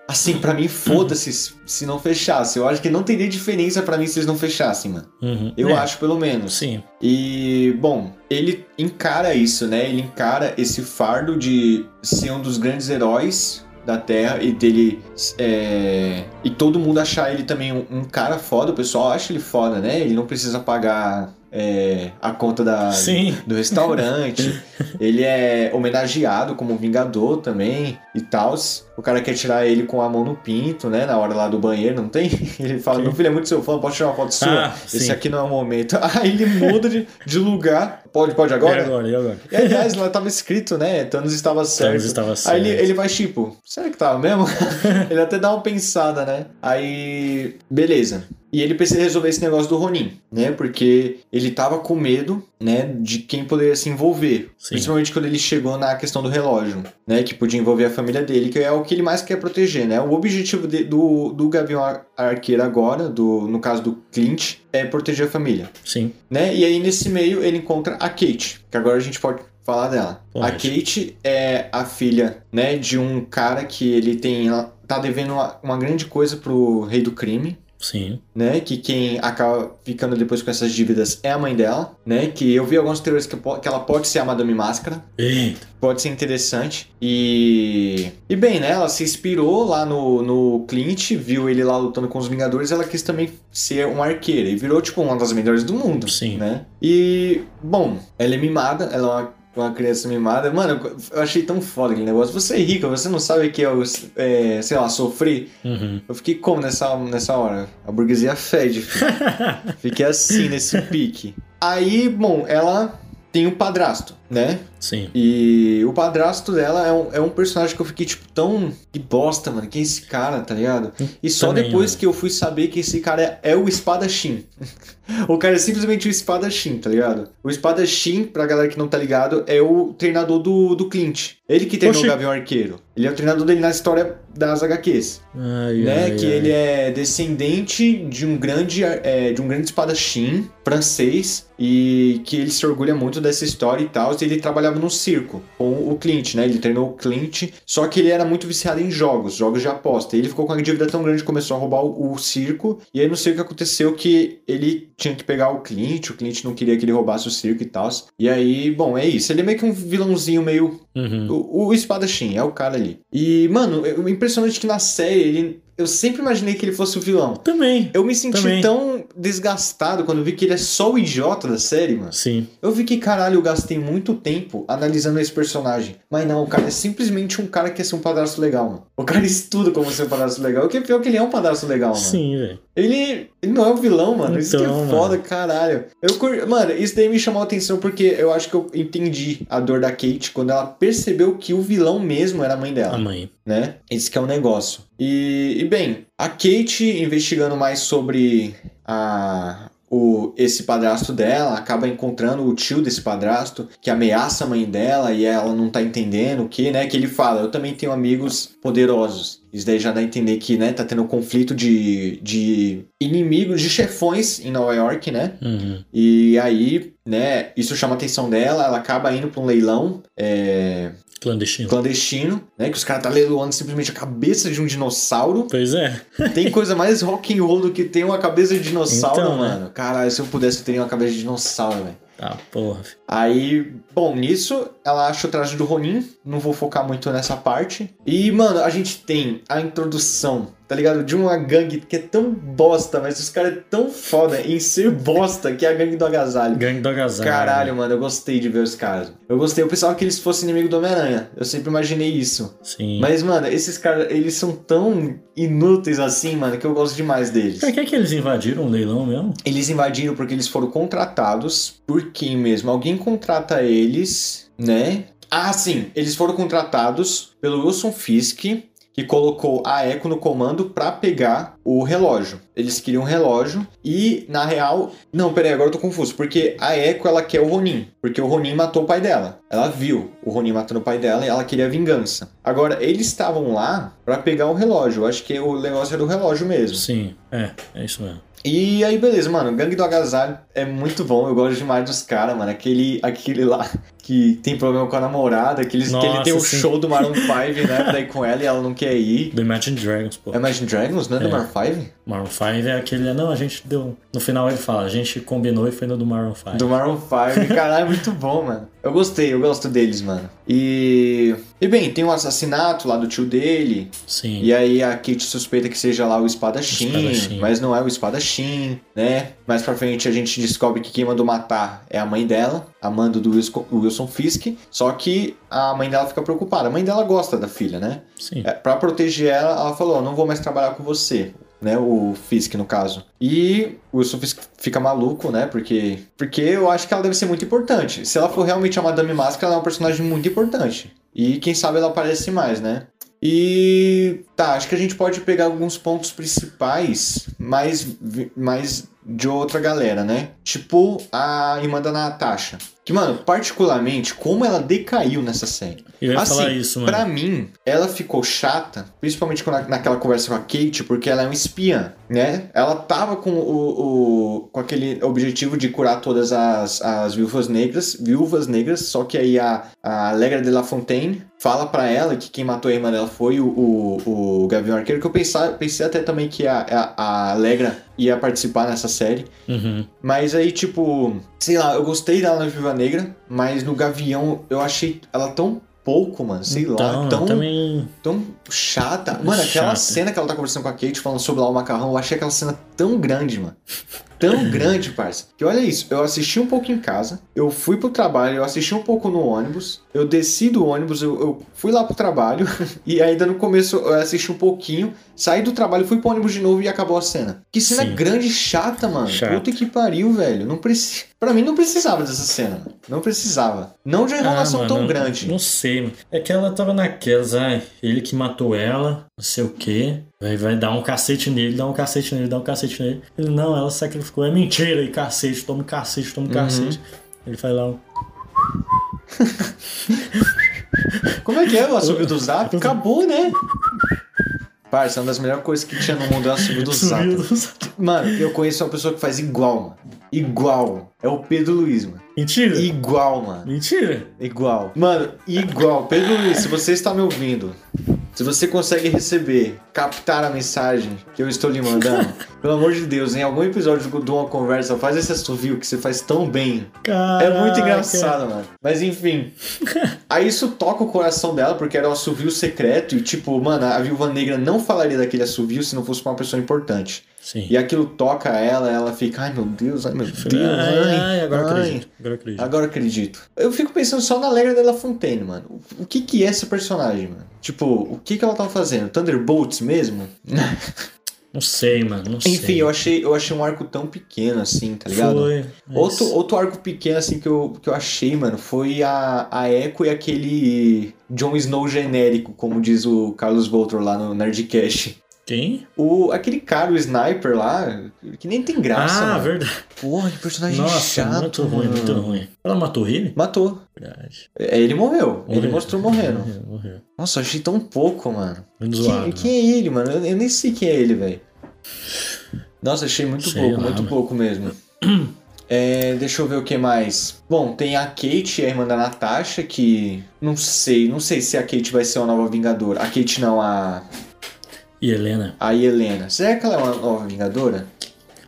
Assim, pra mim, foda-se se- não fechasse. Eu acho que não teria diferença pra mim se eles não fechassem, mano. Uhum. Eu É, acho, pelo menos. Sim. E, bom, ele encara isso, né? Ele encara esse fardo de ser um dos grandes heróis da Terra e dele. é, E todo mundo achar ele também um, um cara foda. O pessoal acha ele foda, né? Ele não precisa pagar é, a conta da, Sim. do restaurante. ele é homenageado como Vingador também e tal. O cara quer tirar ele com a mão no pinto, né? Na hora lá do banheiro, não tem? Ele fala: Sim. Meu filho é muito seu fã, pode tirar uma foto sua? Ah, Esse sim. aqui não é o momento. Aí ele muda de, de lugar. Pode, pode agora? E agora? E agora? E aliás, lá tava escrito, né? Thanos estava certo. estava Aí ele, certo. ele vai tipo, será que tava mesmo? ele até dá uma pensada, né? Aí, beleza. E ele precisa resolver esse negócio do Ronin, né? Porque ele tava com medo, né? De quem poderia se envolver. Sim. Principalmente quando ele chegou na questão do relógio, né? Que podia envolver a família dele, que é o que ele mais quer proteger, né? O objetivo de- do, do Gavião Ar- Arqueiro agora, do, no caso do Clint, é proteger a família Sim. né? E aí nesse meio ele encontra a Kate, que agora a gente pode falar dela. Pode. A Kate é a filha, né, de um cara que ele tem ela tá devendo uma, uma grande coisa pro rei do crime, Sim. né? Que quem acaba ficando depois com essas dívidas é a mãe dela, né? Que eu vi algumas teorias que, que ela pode ser a Madame Máscara. Eita. Pode ser interessante. E. E bem, né? Ela se inspirou lá no, no Clint, viu ele lá lutando com os Vingadores, ela quis também ser uma arqueira. E virou, tipo, uma das melhores do mundo. Sim. Né? E, bom, ela é mimada, ela é uma. Uma criança mimada. Mano, eu achei tão foda aquele negócio. Você é rica, você não sabe o que é, o, é sei lá, sofrer. Uhum. Eu fiquei como nessa, nessa hora? A burguesia fede. Fiquei assim, nesse pique. Aí, bom, ela tem um padrasto, né? Sim. E o padrasto dela é um, é um personagem que eu fiquei, tipo, tão. Que bosta, mano. Quem é esse cara, tá ligado? E só Também, depois mano. que eu fui saber que esse cara é, é o espadachim. o cara é simplesmente o espadachim, tá ligado? O espadachim, pra galera que não tá ligado, é o treinador do, do Clint. Ele que treinou Oxi. o Gavião Arqueiro. Ele é o treinador dele na história das HQs Ai, né? ai, que ai. ele é descendente de um grande, é, de um grande espadachim francês e que ele se orgulha muito dessa história e tal. E ele trabalhava no circo com o Clint, né? Ele treinou o Clint, só que ele era muito viciado em jogos, jogos de aposta. E ele ficou com uma dívida tão grande que começou a roubar o, o circo. E aí não sei o que aconteceu que ele tinha que pegar o Clint, o Clint não queria que ele roubasse o circo e tal. E aí, bom, é isso. Ele é meio que um vilãozinho meio. Uhum. O, o espadachim, é o cara ali. E, mano, o impressionante é que na série ele. Eu sempre imaginei que ele fosse o vilão. Também. Eu me senti Também. tão desgastado quando vi que ele é só o idiota da série, mano. Sim. Eu vi que, caralho, eu gastei muito tempo analisando esse personagem. Mas não, o cara é simplesmente um cara que quer ser um padrasto legal, mano. O cara estuda como ser um padrasto legal. O que é pior que ele é um padrasto legal, mano. Sim, velho. Ele, ele não é o vilão, mano. isso que é Então, foda, caralho. Eu, cur- mano, isso daí me chamou a atenção porque eu acho que eu entendi a dor da Kate quando ela percebeu que o vilão mesmo era a mãe dela A mãe. né? Esse que é o negócio. E, e, bem, a Kate investigando mais sobre a o, esse padrasto dela, acaba encontrando o tio desse padrasto que ameaça a mãe dela e ela não tá entendendo o que, né? Que ele fala, eu também tenho amigos poderosos. Isso daí já dá a entender que, né, tá tendo um conflito de, de inimigos, de chefões em Nova York, né? Uhum. E aí, né, isso chama a atenção dela, ela acaba indo pra um leilão, é, Clandestino. clandestino, né? Que os caras tá leiloando simplesmente a cabeça de um dinossauro. Pois é. Tem coisa mais rock and roll do que ter uma cabeça de dinossauro, Então, né? mano. Caralho, se eu pudesse, eu teria uma cabeça de dinossauro, velho. Tá, porra. Aí, bom, nisso, ela acha o traje do Ronin. Não vou focar muito nessa parte. E, mano, a gente tem a introdução, tá ligado? De uma gangue que é tão bosta, mas os caras é tão foda em ser bosta, que é a gangue do agasalho. Gangue do agasalho. Caralho, mano, eu gostei de ver os caras. Eu gostei. Eu pensava que eles fossem inimigo do Homem-Aranha. Eu sempre imaginei isso. Sim. Mas, mano, esses caras, eles são tão inúteis assim, mano, que eu gosto demais deles. Por que, que eles invadiram o leilão mesmo? Eles invadiram porque eles foram contratados por quem mesmo? Alguém contrata eles, né? Ah, sim, eles foram contratados pelo Wilson Fisk, que colocou a Echo no comando pra pegar o relógio. Eles queriam um relógio e, na real... Não, peraí, agora eu tô confuso. Porque a Echo, ela quer o Ronin. Porque o Ronin matou o pai dela. Ela viu o Ronin matando o pai dela e ela queria vingança. Agora, eles estavam lá pra pegar o relógio. Eu acho que o negócio era o relógio mesmo. Sim, é, é isso mesmo. E aí, beleza, mano. Gangue do Agasalho é muito bom. Eu gosto demais dos caras, mano. Aquele, aquele lá que tem problema com a namorada, que, eles, que ele Nossa, tem o sim. show do Maroon 5, né? Ir com ela e ela não quer ir. Do Imagine Dragons, pô. É Imagine Dragons, né? Do É. Maroon 5? Maroon 5 é aquele. Não, a gente deu. No final ele fala, a gente combinou e foi no do Maroon 5. Do Maroon 5. Caralho, é muito bom, mano. Eu gostei, eu gosto deles, mano. E. E bem, tem um assassinato lá do tio dele. Sim. E aí a Kate suspeita que seja lá o espadachim, Espadachim. mas não é o espadachim, né? Mais pra frente a gente descobre que quem mandou matar é a mãe dela, a mando do Wilson, Wilson Fisk. Só que a mãe dela fica preocupada. A mãe dela gosta da filha, né? Sim. É, pra proteger ela, ela falou: "Ó, não vou mais trabalhar com você. Né, o Fisk, no caso. E o Wilson Fisk fica maluco, né? Porque, porque eu acho que ela deve ser muito importante. Se ela for realmente a Madame Máscara, ela é um personagem muito importante. E quem sabe ela aparece mais, né? E tá, acho que a gente pode pegar alguns pontos principais, mais, vi- mais de outra galera, né? Tipo a irmã da Natasha. Que, mano, particularmente, como ela decaiu nessa série. Eu ia assim, falar isso, mano. pra mim, ela ficou chata, principalmente naquela conversa com a Kate, porque ela é uma espiã, né? Ela tava com o, o- com aquele objetivo de curar todas as, as viúvas negras, viúvas negras, só que aí a, a Allegra de La Fontaine fala pra ela que quem matou a irmã dela foi o, o, o Gavião Arqueiro, que eu pensava, pensei até também que a, a, a Allegra ia participar nessa série. Uhum. Mas aí, tipo, sei lá, eu gostei dela na Viúva Negra, mas no Gavião eu achei ela tão pouco, mano, sei então, lá, tão, também. tão chata. Mano, aquela Chata. cena que ela tá conversando com a Kate falando sobre lá o macarrão, eu achei aquela cena tão grande, mano. Tão grande, parça. Que olha isso, eu assisti um pouco em casa, eu fui pro trabalho, eu assisti um pouco no ônibus, eu desci do ônibus, eu, eu fui lá pro trabalho, e ainda no começo eu assisti um pouquinho, saí do trabalho, fui pro ônibus de novo e acabou a cena. Que cena Sim. grande e chata, mano. Chata. Puta que pariu, velho. Não precisa. Pra mim não precisava dessa cena. mano. Não precisava. Não de uma enrolação Ah, tão grande. Não sei, mano. É que ela tava naquelas, ai, ele que matou ela, não sei o quê. Vai, vai dar um cacete nele, dá um cacete nele, dá um cacete nele. Ele, não, ela sacrificou. É mentira, e cacete, toma cacete, toma um Uhum. cacete. Ele faz lá um. Como é que é o assobio do Zap? Acabou, né? Parça, uma das melhores coisas que tinha no mundo é o assobio do Zap. Mano, eu conheço uma pessoa que faz igual, mano. Igual. É o Pedro Luiz, mano. Mentira? Igual, mano. Mentira? Igual. Mano, igual. Pedro Luiz, se você está me ouvindo, Se você consegue receber, captar a mensagem que eu estou lhe mandando, pelo amor de Deus, em algum episódio de uma conversa, faz esse assovio que você faz tão bem. É muito engraçado, mano. Mas enfim. Aí isso toca o coração dela, porque era um assovio secreto. E tipo, mano, a viúva negra não falaria daquele assovio se não fosse uma pessoa importante. Sim. E aquilo toca ela, ela fica, ai meu Deus, ai meu Deus, ai, ai, agora ai. acredito. Agora acredito. Agora acredito. Eu fico pensando só na Alegra della Fontaine, mano. O- que que é essa personagem, mano? Tipo, o que que ela tava fazendo? Thunderbolts mesmo? Não sei, mano. Não sei. Enfim, eu achei, eu achei um arco tão pequeno assim, tá ligado? Foi. mas- Outro, outro arco pequeno assim que eu, que eu achei, mano, foi a, a Echo e aquele Jon Snow genérico, como diz o Carlos Voltor lá no Nerdcast. Quem? O, aquele cara, o sniper lá, que nem tem graça, ah, mano. verdade. Porra, que personagem Nossa, chato, muito ruim, mano. muito ruim. Ela matou ele? Matou. Verdade. É, Ele morreu. Ele Morreu. mostrou morrendo. Morreu, morreu. Nossa, achei tão pouco, mano. Muito Quem, zoado. quem é ele, mano? Eu, eu nem sei quem é ele, velho. Nossa, achei muito Sei pouco, lá, muito mano. pouco mesmo. É, deixa eu ver o que mais. Bom, tem a Kate, a irmã da Natasha, que. Não sei, não sei se a Kate vai ser uma nova Vingadora. A Kate não, a. E Helena? A Helena. Será que ela é uma nova Vingadora?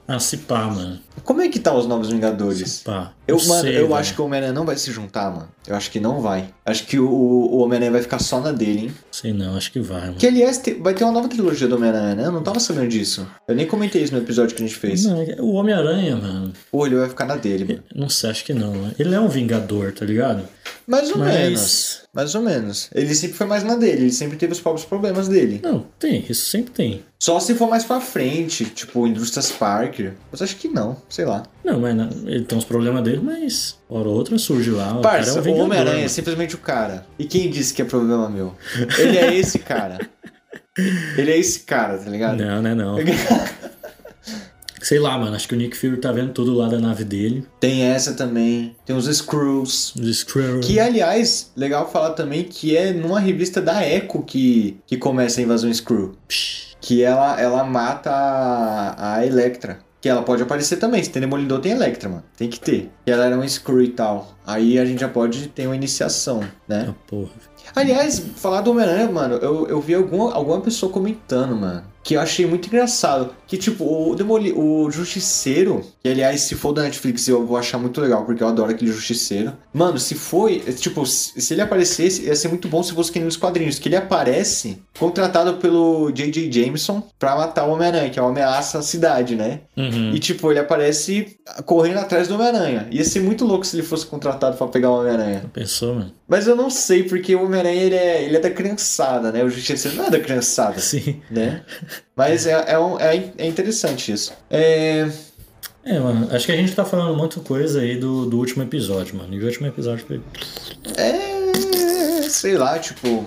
Ah, se pá, mano. Como é que tá os novos Vingadores? Pá. Eu, mano, sei, eu acho que o Homem-Aranha não vai se juntar, mano. Eu acho que não vai. Acho que o, o Homem-Aranha vai ficar só na dele, hein? Sei não, acho que vai, mano. Que aliás te- vai ter uma nova trilogia do Homem-Aranha, né? Eu não tava sabendo disso. Eu nem comentei isso no episódio que a gente fez. Não, o Homem-Aranha, mano. Pô, ele vai ficar na dele, mano. Não sei, acho que não. né? Ele é um vingador, tá ligado? Mais ou Mas- menos. Mais ou menos. Ele sempre foi mais na dele, ele sempre teve os próprios problemas dele. Não, tem, isso sempre tem. Só se for mais pra frente, tipo Indústrias Parker. Mas acho que não, sei lá. Não, mas não, ele tem uns problemas dele, mas hora ou outra surge lá. o cara Parça, é um o Homem-Aranha é simplesmente o cara. E quem disse que é problema meu? Ele é esse cara. Ele é esse cara, tá ligado? Não, né, não. Sei lá, mano, acho que o Nick Fury tá vendo tudo lá da nave dele. Tem essa também. Tem os Screws. Os Skrull. Que, aliás, legal falar também que é numa revista da Echo que, que começa a invasão Screw. Que ela, ela mata a, a Electra. Que ela pode aparecer também. Se tem Demolidor, tem Electra, mano. Tem que ter. Que ela era um Screw e tal. Aí a gente já pode ter uma iniciação, né? Ah, porra. Aliás, falar do Homem-Aranha, mano, eu, eu vi alguma, alguma pessoa comentando, mano. Que eu achei muito engraçado. Que, tipo, o, Demoli o Justiceiro, que aliás, se for da Netflix, eu vou achar muito legal, porque eu adoro aquele Justiceiro. Mano, se foi, tipo, se, ele aparecesse, ia ser muito bom se fosse que nos quadrinhos. Que ele aparece contratado pelo J.J. Jameson pra matar o Homem-Aranha, que é uma ameaça à cidade, né? Uhum. E, tipo, ele aparece correndo atrás do Homem-Aranha. Ia ser muito louco se ele fosse contratado pra pegar o Homem-Aranha. Pensou, mano? Mas eu não sei, porque o Homem-Aranha ele é, ele é da criançada, né? O Justiceiro não é da criançada, Sim. né? Mas é, é, um- é, é interessante isso. É, É, mano, acho que a gente tá falando muita coisa aí do, do último episódio, mano. E o último episódio foi. é. Sei lá, tipo.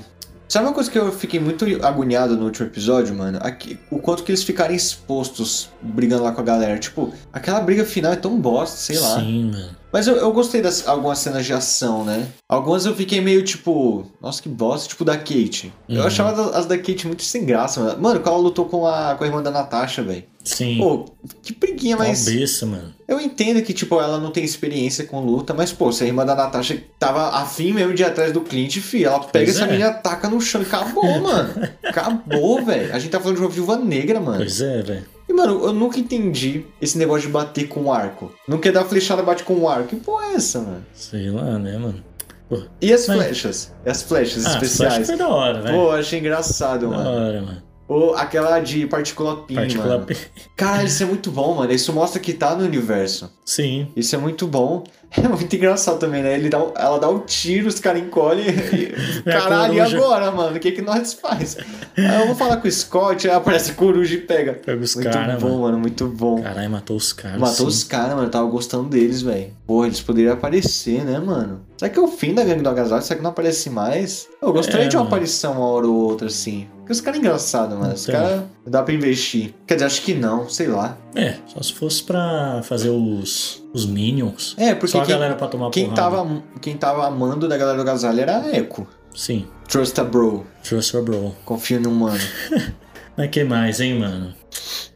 Sabe uma coisa que eu fiquei muito agoniado no último episódio, mano? Aqui, o quanto que eles ficaram expostos brigando lá com a galera. Tipo, aquela briga final é tão bosta, sei lá. Sim, mano. Mas eu, eu gostei das algumas cenas de ação, né? Algumas eu fiquei meio tipo, nossa, que bosta, tipo da Kate. Eu Uhum. achava das- as da Kate muito sem graça, mano. Mano, quando ela lutou com a, com a irmã da Natasha, velho. Sim. Pô, que briguinha, mas. Cabeça, mano. Eu entendo que, tipo, ela não tem experiência com luta, mas, pô, se a irmã da Natasha tava afim mesmo de ir atrás do Clint, fi, ela pega Pois essa é. menina, taca no chão e acabou, mano. Acabou, velho. A gente tá falando de uma viúva negra, mano. Pois é, velho. E, mano, eu nunca entendi esse negócio de bater com o arco. Não quer dar flechada, bate com o arco. Que porra é essa, mano? Sei lá, né, mano? Pô, E as Mas- flechas? E as flechas ah, especiais? que foi da hora, velho. Pô, achei engraçado, Da mano. hora, mano. Ou aquela de partícula pin, Particular. mano. Caralho, isso é muito bom, mano. Isso mostra que tá no universo. Sim. Isso é muito bom. É muito engraçado também, né? Ele dá, ela dá um tiro, os caras encolhem e... É Caralho, e agora, mano? O que que nós faz? Aí eu vou falar com o Scott, aí aparece coruja e pega. Pega os muito cara, bom, mano. mano. Muito bom. Caralho, matou os caras. Matou sim. os caras, mano. Eu tava gostando deles, velho. Porra, eles poderiam aparecer, né, mano? Será que é o fim da gangue do agasalho? Será que não aparece mais? Eu gostaria É, de uma mano. aparição uma hora ou outra, assim. Porque os caras é engraçado, mano. Os Então. caras dá pra investir. Quer dizer, acho que não, sei lá. É, só se fosse pra fazer os, os Minions. É, porque Só a quem, galera pra tomar quem, porrada. tava, quem tava amando da galera do agasalho era a Echo. Sim, Trust a bro. Trust your bro. Confia no humano. Mas que mais, hein, mano?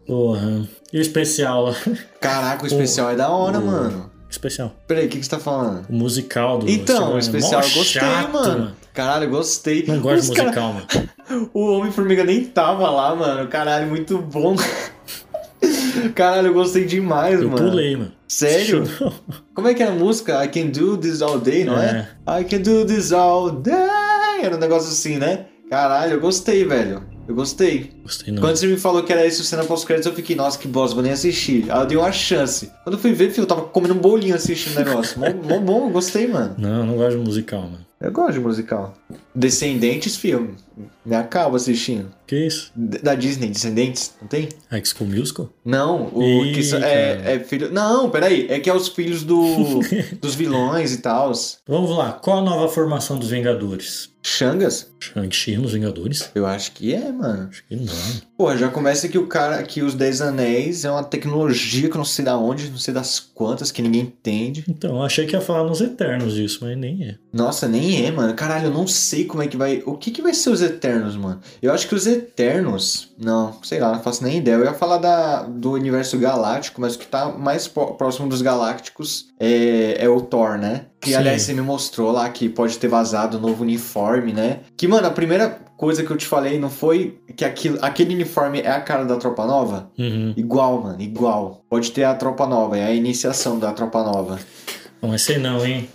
Porra. E o especial? Caraca, o especial é da hora, o- mano. especial. Peraí, o que, que você tá falando? O musical do Então, o especial eu gostei, chato, mano. Caralho, eu gostei. Não gosto Os de cara- musical, mano. O Homem-Formiga nem tava lá, mano. Caralho, muito bom. Caralho, eu gostei demais, Eu mano. pulei, mano. Sério? Como é que era a música? I can do this all day, não é? I can do this all day. Era um negócio assim, né? Caralho, eu gostei, velho. Eu gostei. Gostei não. Quando você me falou que era isso, cena pós-créditos, eu fiquei, nossa, que bosta, vou nem assistir. Aí eu dei uma chance. Quando eu fui ver, filho, eu tava comendo um bolinho assistindo o negócio. mó, mó bom, eu gostei, mano. Não, não gosto de musical, mano. Eu gosto de musical. Descendentes, filme. Acabo assistindo. Que isso? Da Disney, Descendentes, não tem? High School Musical? Não, o Ih, que é, é filho. Não, peraí. É que é os filhos do, dos vilões e tal. Vamos lá. Qual a nova formação dos Vingadores? Xangas? Shang-Chi nos Vingadores? Eu acho que é, mano. Acho que não. Porra, já começa que o cara, que os Dez Anéis é uma tecnologia que eu não sei da onde, não sei das quantas, que ninguém entende. Então, eu achei que ia falar nos Eternos disso, mas nem é. Nossa, nem é, mano. Caralho, eu não sei como é que vai. O que que vai ser os Eternos, mano? Eu acho que os Eternos. Não, sei lá, não faço nem ideia. Eu ia falar da, do universo galáctico, mas o que tá mais pró- próximo dos galácticos é, é o Thor, né? Que Sim. aliás você me mostrou lá que pode ter vazado o novo uniforme, né? Que, mano, a primeira coisa que eu te falei não foi que aquilo, aquele uniforme é a cara da tropa nova? Uhum. Igual, mano, igual. Pode ter a tropa nova, é a iniciação da tropa nova. Não, mas sei não, hein?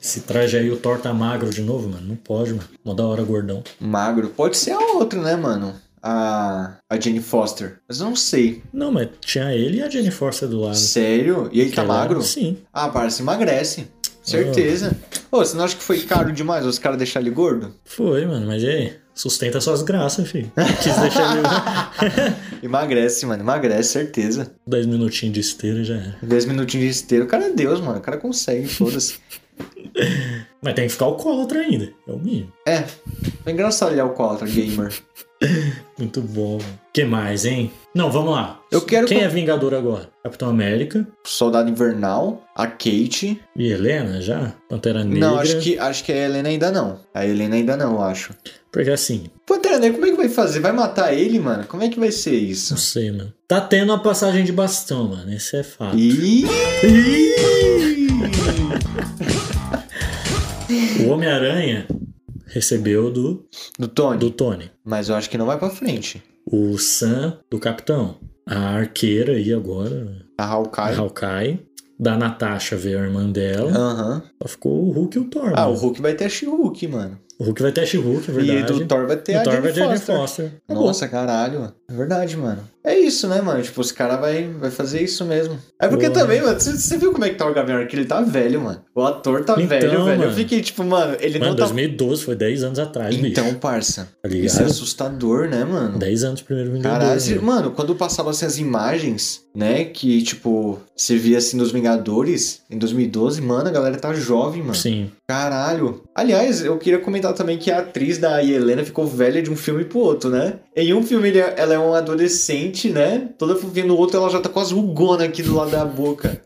Esse traje aí, o Thor tá magro de novo, mano. Não pode, mano. Mó da hora, gordão. Magro. Pode ser a outra, né, mano? A, a Jane Foster. Mas eu não sei. Não, mas tinha ele e a Jenny Forster do lado. Sério? E ele Que tá ela- magro? Sim. Ah, parece emagrece. Certeza. Ô, você não acha que foi caro demais os caras deixarem ele gordo? Foi, mano. Mas e aí? Sustenta suas graças, filho. Quis deixar ele Emagrece, mano. Emagrece, certeza. 10 minutinhos de esteira já era. 10 minutinhos de esteiro. O cara é Deus, mano. O cara consegue, foda-se. Mas tem que ficar alcoólatra ainda. É o mínimo. É. É engraçado olhar o Qualtra Gamer. Muito bom. que mais, hein? Não, vamos lá. Eu quero Quem com- é Vingador agora? Capitão América Soldado Invernal, a Kate. e Helena já? Pantera Negra. Não, acho que, acho que a Helena ainda não. A Helena ainda não, eu acho. Porque assim, Pantera Negra, como é que vai fazer? Vai matar ele, mano? Como é que vai ser isso? não sei, mano. Tá tendo a passagem de bastão, mano. Esse é fato. Ih! O Homem-Aranha recebeu do, Do Tony. do Tony. Mas eu acho que não vai pra frente. O Sam do Capitão. A arqueira aí agora. A A Hawkeye. Hawkeye. Da Natasha veio a irmã dela. Aham. Só ficou o Hulk e o Thor. Ah, o mano. Hulk vai ter a She-Hulk, mano. o Hulk vai ter a She-Hulk, é verdade. E do Thor vai ter o a Thor Jane vai ter a Foster. Nossa, caralho. É verdade, mano. É isso, né, mano? Tipo, os caras vai, vai fazer isso mesmo. É porque Porra. também, mano, você viu como é que tá o Gavião Arqueiro? Ele tá velho, mano. O ator tá Então, velho, velho. Eu mano. fiquei tipo, mano, ele Mano, não tá... 2012 foi 10 anos atrás, Então, bicho. parça. Tá Isso é assustador, né, mano? 10 anos primeiro Vingador. Caralho, mano. mano, quando passava assim as imagens, né, que tipo, você via assim nos Vingadores em 2012, mano, a galera tá jovem, mano. Sim. Caralho. Aliás, eu queria comentar também que a atriz da Helena ficou velha de um filme pro outro, né? Em um filme é- ela é uma adolescente, né? Toda fofinha no outro ela já tá com as rugonas aqui do lado da boca.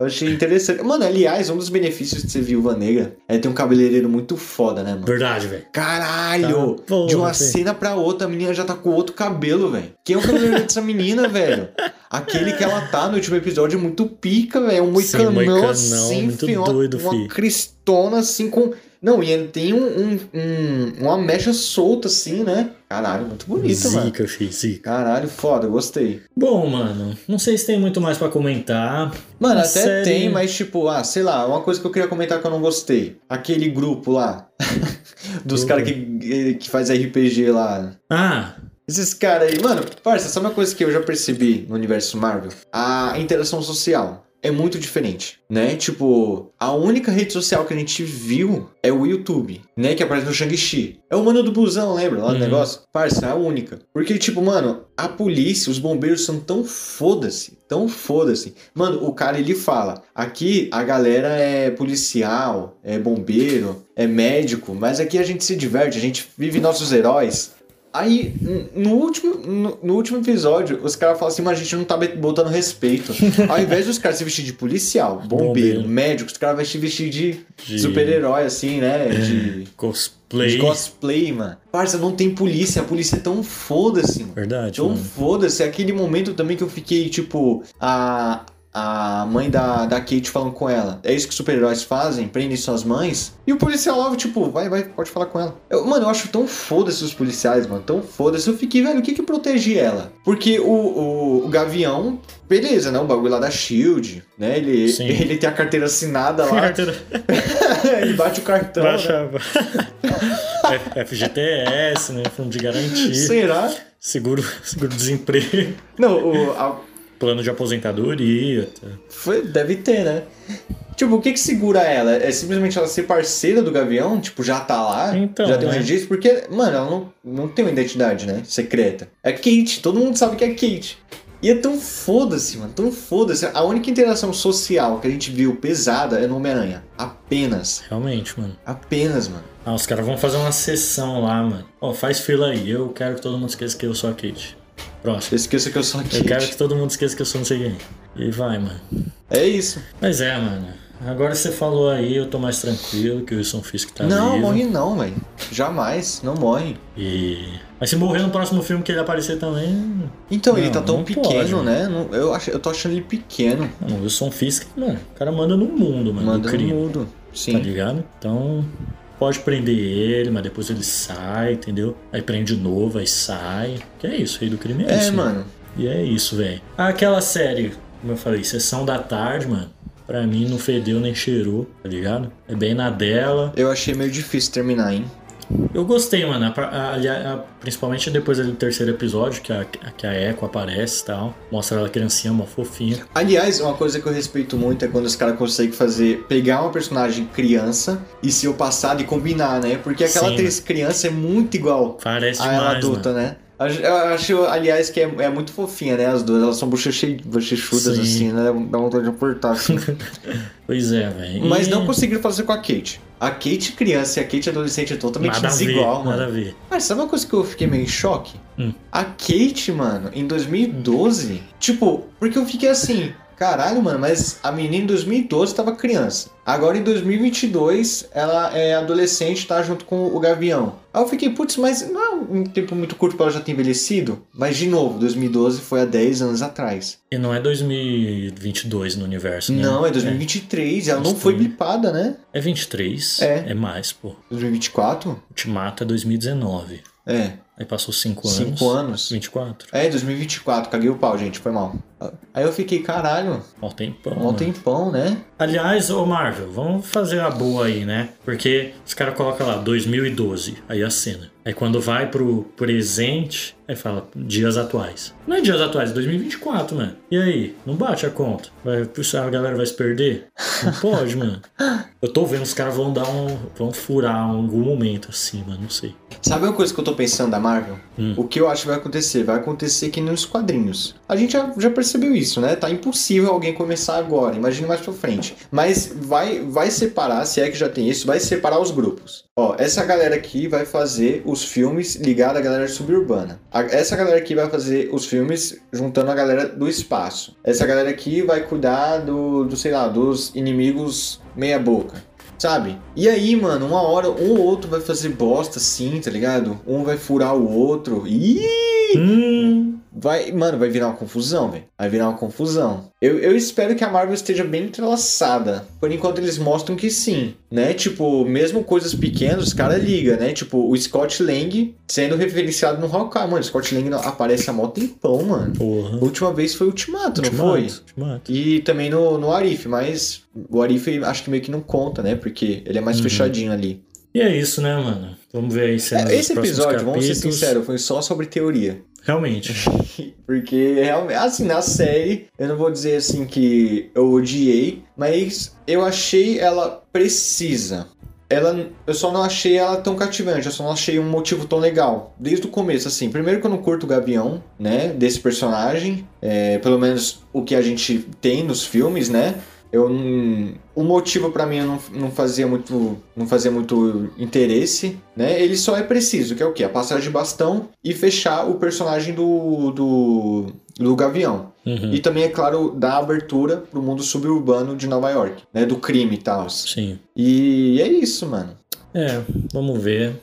Eu achei interessante. Mano, aliás, um dos benefícios de ser viúva negra é ter um cabeleireiro muito foda, né, mano? Verdade, velho. Caralho! Tá, porra, de uma cena pra outra, a menina já tá com outro cabelo, velho. Quem é o cabeleireiro dessa menina, velho? Aquele que ela tá no último episódio é muito pica, velho. Um Sim, moicanão moicanão, assim, muito filho, uma- doido, uma, fi. cristona assim com. Não, e ele tem um, um- um- uma mecha solta assim, né? Caralho, muito bonito, mano. Zica, filho, zica. Caralho, foda, gostei. Bom, mano, não sei se tem muito mais pra comentar. Mano, A até série- tem, mas tipo, ah, sei lá, uma coisa que eu queria comentar que eu não gostei. Aquele grupo lá. dos caras que, que faz RPG lá. Ah, Esses caras aí, mano, parça, sabe uma coisa que eu já percebi no universo Marvel? A interação social é muito diferente, né? Tipo, a única rede social que a gente viu é o YouTube, né? Que aparece no Shang-Chi. É o mano do busão, lembra? Lá do Uhum. negócio? Parça, é a única. Porque, tipo, mano, a polícia, os bombeiros são tão foda-se, tão foda-se. Mano, o cara ele fala: aqui a galera é policial, é bombeiro, é médico, mas aqui a gente se diverte, a gente vive nossos heróis. Aí, no último, no, no último episódio, os caras falam assim, mas a gente não tá botando respeito. Ao invés dos caras se vestir de policial, bombeiro, Bombeiro. médico, os caras vão se vestir de, De- super-herói, assim, né? De, cosplay. de cosplay, mano. Parça, não tem polícia, a polícia é tão foda-se, mano. Verdade, Tão foda-se. É aquele momento também que eu fiquei, tipo, a, a mãe da, da Kate falando com ela. É isso que os super-heróis fazem? Prendem suas mães? E o policial lá, tipo, vai, vai, pode falar com ela. Eu, mano, eu acho tão foda-se os policiais, mano. Tão foda-se. Eu fiquei, velho, o que que protege ela? Porque o, o, o Gavião, beleza, né? O bagulho lá da Shield, né? Ele, Sim. ele tem a carteira assinada lá. ele bate o cartão. né? Baixava. F- FGTS, né? Fundo de garantia. Será? Seguro, seguro desemprego. Não, o, a- Plano de aposentadoria. tá? Foi, deve ter, né? Tipo, o que que segura ela? É simplesmente ela ser parceira do Gavião? Tipo, já tá lá? Então, já tem um né? registro? Porque, mano, ela não, não tem uma identidade, né? Secreta. É Kate, todo mundo sabe que é Kate. E é tão foda-se, mano, tão foda-se. A única interação social que a gente viu pesada é no Homem-Aranha. Apenas. Realmente, mano. Apenas, mano. Ah, os caras vão fazer uma sessão lá, mano. Ó, faz fila aí. Eu quero que todo mundo esqueça que eu sou a Kate. Próximo. Esqueça que eu sou a Eu quero Kate. que todo mundo esqueça que eu sou não sei quem. E vai, mano. É isso. Mas é, mano. Agora você falou aí, eu tô mais tranquilo que o Wilson Fisk tá não, vivo. morre não, velho. Jamais, não morre. E... Mas se morrer no próximo filme que ele aparecer também... Então, ele Não, tá tão não pequeno, pode, né? Não- eu, acho, eu tô achando ele pequeno. Mano, o Wilson Fisk, mano, o cara manda no mundo, mano, Manda no no crime. mudo. Tá Sim. ligado? Então, pode prender ele, mas depois ele sai, entendeu? Aí prende de novo, aí sai. Que é isso, rei do crime é, É, isso. mano. E é isso, velho. Aquela série, como eu falei, Sessão da Tarde, mano. Pra mim não fedeu nem cheirou, tá ligado? É bem na dela. Eu achei meio difícil terminar, hein? Eu gostei, mano. A- a- a- principalmente depois do terceiro episódio, que a, que a Echo aparece e tal. Mostra ela criancinha, uma fofinha. Aliás, uma coisa que eu respeito muito é quando os caras conseguem fazer, pegar uma personagem criança e ser o passado e combinar, né? Porque aquela Sim. atriz criança é muito igual Parece a demais, ela adulta, mano. né? Eu acho, aliás, que é, é muito fofinha, né? As duas, elas são bochechudas, Sim. assim, né? Dá vontade de apertar, assim. Pois é, velho. Mas E não conseguiram fazer com a Kate. A Kate criança e a Kate adolescente é totalmente Nada ver, desigual, mano. nada a ver. Mas sabe uma coisa que eu fiquei meio em choque? Hum. A Kate, mano, em 2012, tipo, porque eu fiquei assim, caralho, mano, mas a menina em 2012 tava criança. Agora em 2022, ela é adolescente, tá junto com o Gavião. Aí eu fiquei, putz, mas não é um tempo muito curto pra ela já ter envelhecido? Mas de novo, 2012 foi há 10 anos atrás. E não é 2022 no universo, né? Não, é 2023, ela não foi blipada, né? É 23? É. É mais, pô. 2024? Ultimato é 2019. É, Aí passou 5 anos. 5 anos. 24. É, 2024, caguei o pau, gente, foi mal. Aí eu fiquei, caralho, Ó, tempão. mano. tempão, né? Aliás, ô Marvel, vamos fazer a boa aí, né? Porque os caras colocam lá 2012, aí a cena. Aí quando vai pro presente, aí fala dias atuais. Não é dias atuais, é 2024, mano. E aí? Não bate a conta? Vai, a galera vai se perder? Não pode, mano. Eu tô vendo os caras vão dar um. vão furar em algum momento assim, mano. Não sei. Sabe uma coisa que eu tô pensando da Marvel? Hum. O que eu acho que vai acontecer? Vai acontecer que nos quadrinhos. A gente já, já percebeu isso, né? Tá impossível alguém começar agora, imagine mais pra frente. Mas vai, vai separar, se é que já tem isso, vai separar os grupos. Ó, essa galera aqui vai fazer os filmes ligada à galera suburbana. Essa galera aqui vai fazer os filmes juntando a galera do espaço. Essa galera aqui vai cuidar do, do sei lá, dos inimigos meia boca. Sabe? E aí, mano, uma hora um ou outro vai fazer bosta assim, tá ligado? Um vai furar o outro. Ih! Hum. Vai, mano, vai virar uma confusão, velho. Vai virar uma confusão. Eu, eu espero que a Marvel esteja bem entrelaçada. Por enquanto eles mostram que sim, né? Tipo, mesmo coisas pequenas, os caras ligam, né? Tipo, o Scott Lang sendo referenciado no Hawkeye. Mano, o Scott Lang aparece há mó tempão, mano. Porra. A última vez foi Ultimato, não Ultimato, foi? Ultimato. E também no, no Arif, mas o Arif acho que meio que não conta, né? Porque ele é mais Uhum. fechadinho ali. E é isso, né, mano? Vamos ver aí cenas É, esse episódio, vamos ser capítulos. sinceros, foi só sobre teoria. Realmente. Porque assim, na série, eu não vou dizer assim que eu odiei, mas eu achei ela precisa. Ela, eu só não achei ela tão cativante, eu só não achei um motivo tão legal. Desde o começo, assim. Primeiro que eu não curto o Gavião, né? Desse personagem. É, pelo menos o que a gente tem nos filmes, né? Eu não, o motivo pra mim não, não fazia muito não fazia muito interesse, né? Ele só é preciso, que é o quê? A passagem de bastão e fechar o personagem do do, do Gavião. Uhum. E também, é claro, dar abertura pro mundo suburbano de Nova York, né? Do crime e tal. Sim. E é isso, mano. É, vamos ver.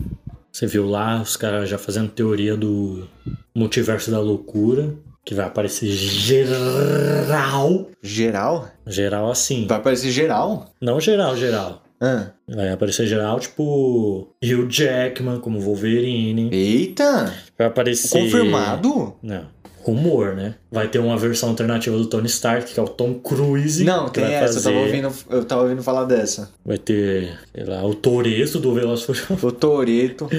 Você viu lá os caras já fazendo teoria do multiverso da loucura. Que vai aparecer geral. Geral? Geral assim. Vai aparecer geral? Não geral, geral. Ah. Vai aparecer geral, tipo. Hugh Jackman como Wolverine. Eita! Vai aparecer. Confirmado? Não. Rumor, né? Vai ter uma versão alternativa do Tony Stark, que é o Tom Cruise. Não, tem essa, eu tava, fazer. ouvindo, eu tava ouvindo falar dessa. Vai ter, sei lá, o Toreto do Furiosos. O Toreto.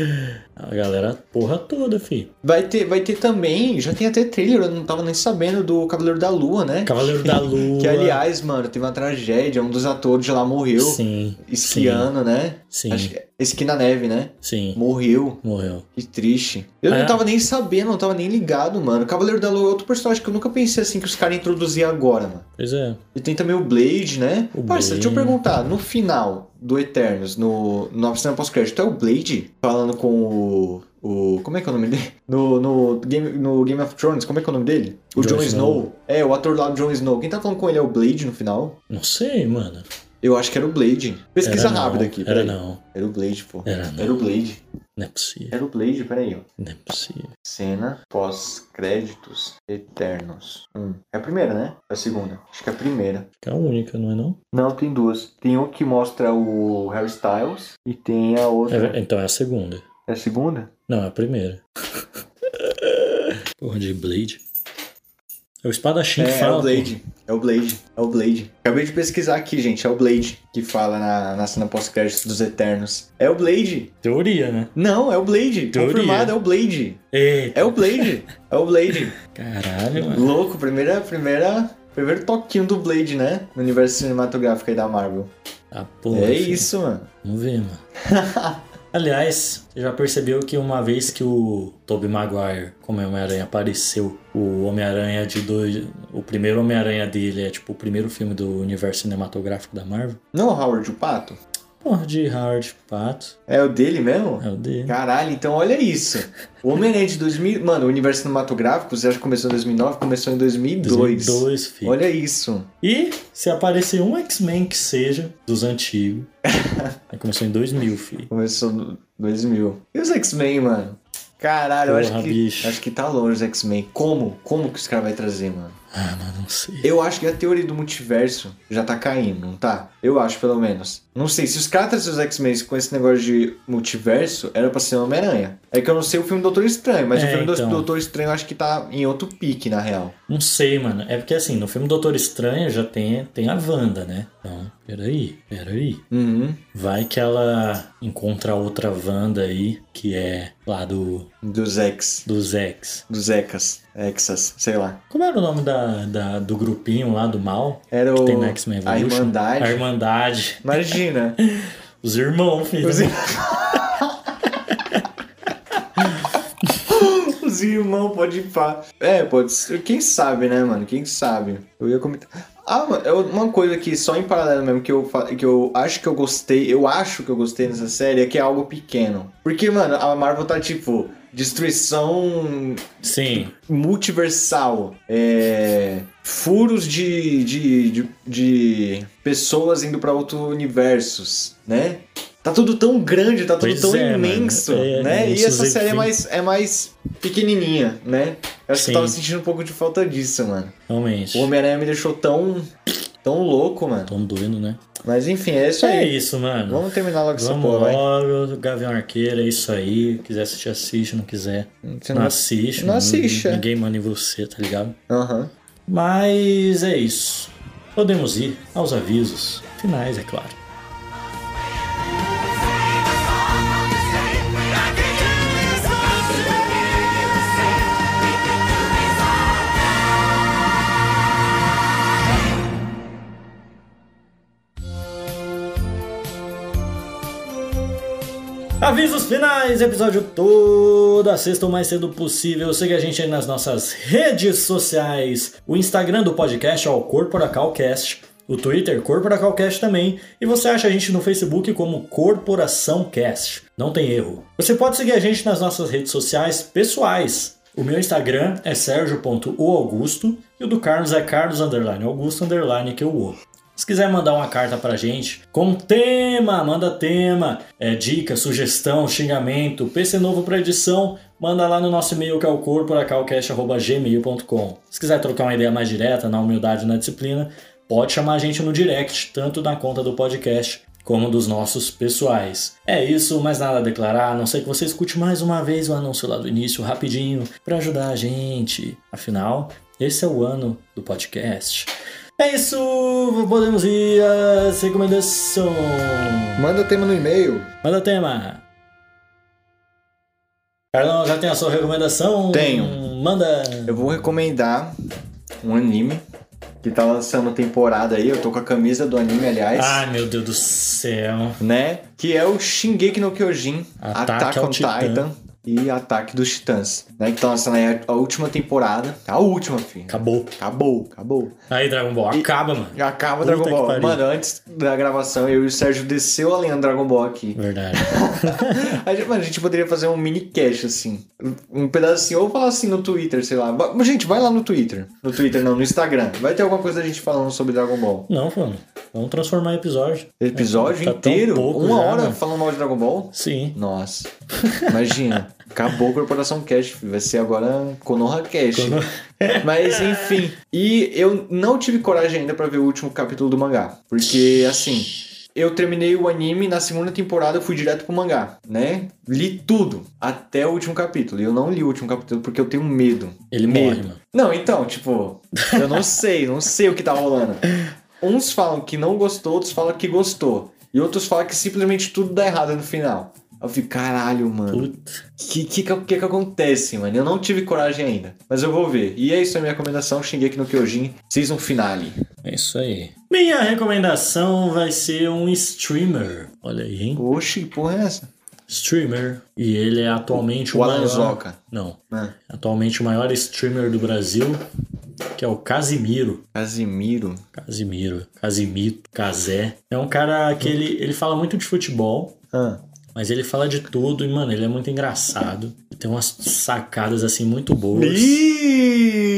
A galera, porra toda, fi. Vai ter, vai ter também, já tem até trailer, eu não tava nem sabendo do Cavaleiro da Lua, né? Cavaleiro da Lua. Que aliás, mano, teve uma tragédia, um dos atores de lá morreu. Sim. Esquiando, né? Sim. Acho que esqui na neve, né? Sim. Morreu. Morreu. Que triste. Eu É. não tava nem sabendo, não tava nem ligado, mano. Cavaleiro da Lua é outro personagem que eu nunca pensei assim que os caras introduziam agora, mano. Pois é. E tem também o Blade, né? O Parça, deixa eu Blade. perguntar, no final do Eternos, no, no cena pós-crédito, é o Blade falando com o. o como é que é o nome dele? No, no, Game, no Game of Thrones, como é que é o nome dele? O Jon Jon Snow. Snow. É, o ator lá do Jon Snow. Quem tá falando com ele é o Blade no final? Não sei, mano. Eu acho que era o Blade. Pesquisa Era não, rápida aqui, Era peraí. não. Era o Blade, pô. Era não. Era o Blade. Não é possível. Era o Blade, peraí, ó. Não é possível. Cena pós-créditos eternos. Hum. É a primeira, né? É a segunda. Acho que é a primeira. Que é a única, não é não? Não, tem duas. Tem um que mostra o Harry Styles e tem a outra. É- então é a segunda. É a segunda? Não, é a primeira. Porra de Blade. É o espadachim que É, é fala. o Blade. É o Blade. É o Blade. Acabei de pesquisar aqui, gente. É o Blade que fala na, na cena pós-créditos dos Eternos. É o Blade. pô. Teoria, né? Não, é o Blade. Teoria. Confirmado, é o Blade. Eita. É o Blade. É o Blade. Caralho, mano. Louco, primeira, primeira, primeiro toquinho do Blade, né? No universo cinematográfico aí da Marvel. Ah, porra. é filho. isso, mano. Vamos ver, mano. Aliás, você já percebeu que uma vez que o Tobey Maguire, como Homem-Aranha, apareceu, o Homem-Aranha de dois. O primeiro Homem-Aranha dele é tipo o primeiro filme do universo cinematográfico da Marvel? Não é Howard o Pato? Porra de Howard Pato. É o dele mesmo? É o dele. Caralho, então olha isso. O Homem-Aranha de 2000... Mano, o universo cinematográfico, você acha que começou em 2009? Começou em 2002. 2002, filho. Olha isso. E se aparecer um X-Men que seja, dos antigos. aí começou em 2000, filho. Começou em 2000. E os X-Men, mano? Caralho, eu acho Porra, que, bicho. acho que tá longe os X-Men. Como? Como que os caras vão trazer, mano? Ah, mano, não sei. Eu acho que a teoria do multiverso já tá caindo, não tá? Eu acho, pelo menos. Não sei, se os caras trazem os X-Men com esse negócio de multiverso, era pra ser Homem-Aranha. É que eu não sei o filme Doutor Estranho, mas É, o filme do então. Doutor Estranho eu acho que tá em outro pique, na real. Não sei, mano. É porque assim, no filme Doutor Estranho já tem, tem a Wanda, né? Então, peraí, peraí. Uhum. Vai que ela encontra outra Wanda aí, que é lá do, Dos X. dos X. Dos Ecas. Exas, sei lá. Como era o nome da, da- do grupinho lá do mal? Era Que o. tem no X-Men a? Irmandade. A Irmandade. Imagina. Os irmãos, filho. Os, Os irmãos, pode ir pá. É, pode ser. Quem sabe, né, mano? Quem sabe? Eu ia comentar. Ah, é uma coisa que só em paralelo mesmo que eu, que eu acho que eu gostei, eu acho que eu gostei nessa série é que é algo pequeno. Porque, mano, a Marvel tá tipo destruição Sim. multiversal, é, furos de, de, de, de pessoas indo pra outros universos, né? Tá tudo tão grande, tá tudo Pois tão é, imenso, É, né? E isso, essa série é mais, é mais pequenininha, né? Eu acho que Sim. eu tava sentindo um pouco de falta disso, mano. Realmente. O Homem-Aranha me deixou tão, tão louco, mano. Tão doido, né? Mas enfim, é isso É aí. isso, mano. Vamos terminar logo essa Vamos porra, vai. logo, Gavião Arqueiro, é isso aí. Quiser assistir, assiste. Não quiser, Você não, não- assiste. não assiste, é. Ninguém manda em você, tá ligado? Aham. Mas é isso. Podemos ir aos avisos finais, é claro. Avisos finais, episódio toda sexta o mais cedo possível. Siga a gente aí nas nossas redes sociais. O Instagram do podcast é o CorporacalCast. O Twitter, CorporacalCast também. E você acha a gente no Facebook como Corporação Cast. Não tem erro. Você pode seguir a gente nas nossas redes sociais pessoais. O meu Instagram é sergio.oaugusto e o do Carlos é carlos underline augusto underline que eu o. Se quiser mandar uma carta pra gente com tema, manda tema, é, dica, sugestão, xingamento, PC novo pra edição, manda lá no nosso e-mail que é o corporacalcast.gmail.com. Se quiser trocar uma ideia mais direta, na humildade e na disciplina, pode chamar a gente no direct, tanto na conta do podcast como dos nossos pessoais. É isso, mais nada a declarar, a não ser que você escute mais uma vez o anúncio lá do início, rapidinho, para ajudar a gente. Afinal, esse é o ano do podcast. É isso, podemos ir às recomendações. Manda tema no e-mail. Manda tema. Carlão, já tem a sua recomendação? Tenho. Manda. Eu vou recomendar um anime que tá lançando temporada aí. Eu tô com a camisa do anime, aliás. Ai, meu Deus do céu. Né? Que é o Shingeki no Kyojin, Ataque Attack on Titã. Titan e Ataque dos Titãs. Né? Que tá lançando aí a última temporada. A última, filho. Acabou. Acabou, acabou. Aí, Dragon Ball, acaba, mano. Acaba Puta Dragon Ball. Mano, antes da gravação, eu e o Sérgio desceu a lenha do Dragon Ball aqui. Verdade. A gente, mano, a gente poderia fazer um mini cast assim. Um pedacinho, ou falar assim no Twitter, sei lá. Gente, vai lá no Twitter. No Twitter, não, no Instagram. Vai ter alguma coisa da gente falando sobre Dragon Ball. Não, mano. Vamos transformar episódio. Episódio Tá tão inteiro? pouco Uma já, hora mano. falando mal de Dragon Ball? Sim. Nossa. Imagina. Acabou a Corporação Cash, vai ser agora Konoha Cash. Konoha. Mas enfim. E eu não tive coragem ainda pra ver o último capítulo do mangá. Porque, assim, eu terminei o anime na segunda temporada, eu fui direto pro mangá, né? Li tudo, até o último capítulo. E eu não li o último capítulo porque eu tenho medo. Ele medo. morre, mano. Não, então, tipo, eu não sei, não sei o que tá rolando. Uns falam que não gostou, outros falam que gostou. E outros falam que simplesmente tudo dá errado no final. Eu fico, caralho, mano. Puta. O que, que, que, que que acontece, mano? Eu não tive coragem ainda. Mas eu vou ver. E é isso a minha recomendação. Shingeki no Kyojin, Season Finale. É isso aí. Minha recomendação vai ser um streamer. Olha aí, hein? Oxi, que porra é essa? Streamer. E ele é atualmente o, O Alan maior... Zoca. Não. Ah, Atualmente o maior streamer do Brasil, que é o Casimiro. Casimiro. Casimiro, Casimito, Casé. É um cara que ele, ele fala muito de futebol, Ah. Mas ele fala de tudo e, mano, ele é muito engraçado. Tem umas sacadas, assim, muito boas. Ih,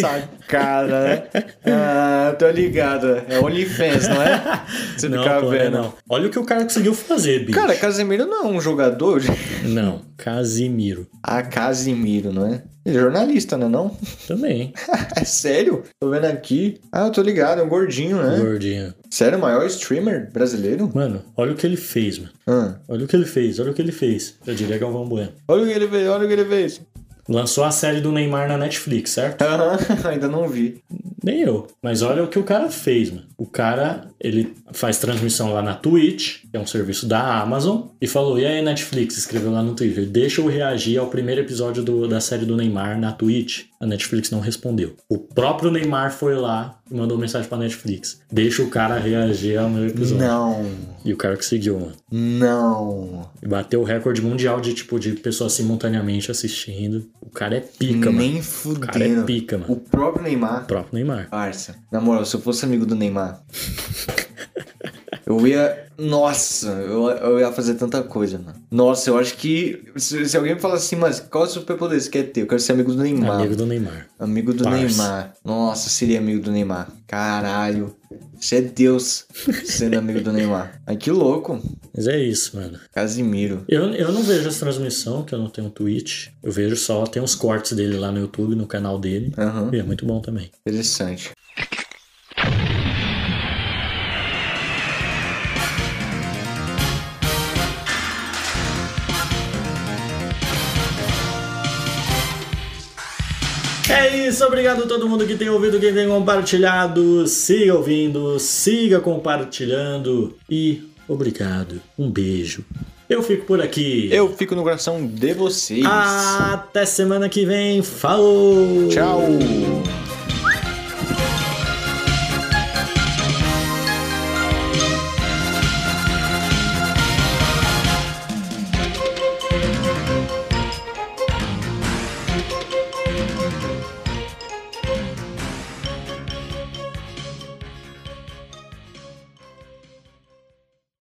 Sacada, né? Ah, tô ligado. É OnlyFans, não é? Você não, fica pô, é vendo. não. Olha o que o cara conseguiu fazer, bicho. Cara, Casemiro não é um jogador? Não, Casimiro. Ah, Casimiro, não é? Ele é jornalista, né não? Também, É sério? Tô vendo aqui. Ah, eu tô ligado, é um gordinho, né? gordinho. Sério, o maior streamer brasileiro? Mano, olha o que ele fez, mano. Ah. Olha o que ele fez, olha o que ele fez. Eu diria Galvão Bueno. Olha o que ele fez, olha o que ele fez. Lançou a série do Neymar na Netflix, certo? Aham, ainda não vi. Nem eu. Mas olha o que o cara fez, mano. O cara, ele faz transmissão lá na Twitch, que é um serviço da Amazon, e falou: E aí, Netflix? Escreveu lá no Twitter: Deixa eu reagir ao primeiro episódio do- da série do Neymar na Twitch. A Netflix não respondeu. O próprio Neymar foi lá e mandou mensagem pra Netflix: Deixa o cara reagir ao meu episódio. Não, E o cara conseguiu, mano. não. E bateu o recorde mundial de, tipo, de pessoas simultaneamente assistindo. O cara é pica, mano. Nem O cara é fudendo. pica, mano. O próprio Neymar. O próprio Neymar. Parça, na moral, se eu fosse amigo do Neymar, eu ia. Nossa, eu, eu ia fazer tanta coisa, mano. Nossa, eu acho que. Se, se alguém me falar assim, mas qual é superpoder você quer ter? Eu quero ser amigo do Neymar. Amigo do Neymar. Amigo do Parça. Neymar. Nossa, seria amigo do Neymar. Caralho. Você é Deus sendo amigo do Neymar. Ai, que louco. Mas é isso, mano. Casimiro. Eu, eu não vejo essa transmissão, que eu não tenho Twitch. Eu vejo só, tem uns cortes dele lá no YouTube, no canal dele. Aham. E é muito bom também. Interessante. Isso, obrigado a todo mundo que tem ouvido, quem tem compartilhado. Siga ouvindo, siga compartilhando. E obrigado. Um beijo. Eu fico por aqui. Eu fico no coração de vocês. Até semana que vem. Falou! Tchau.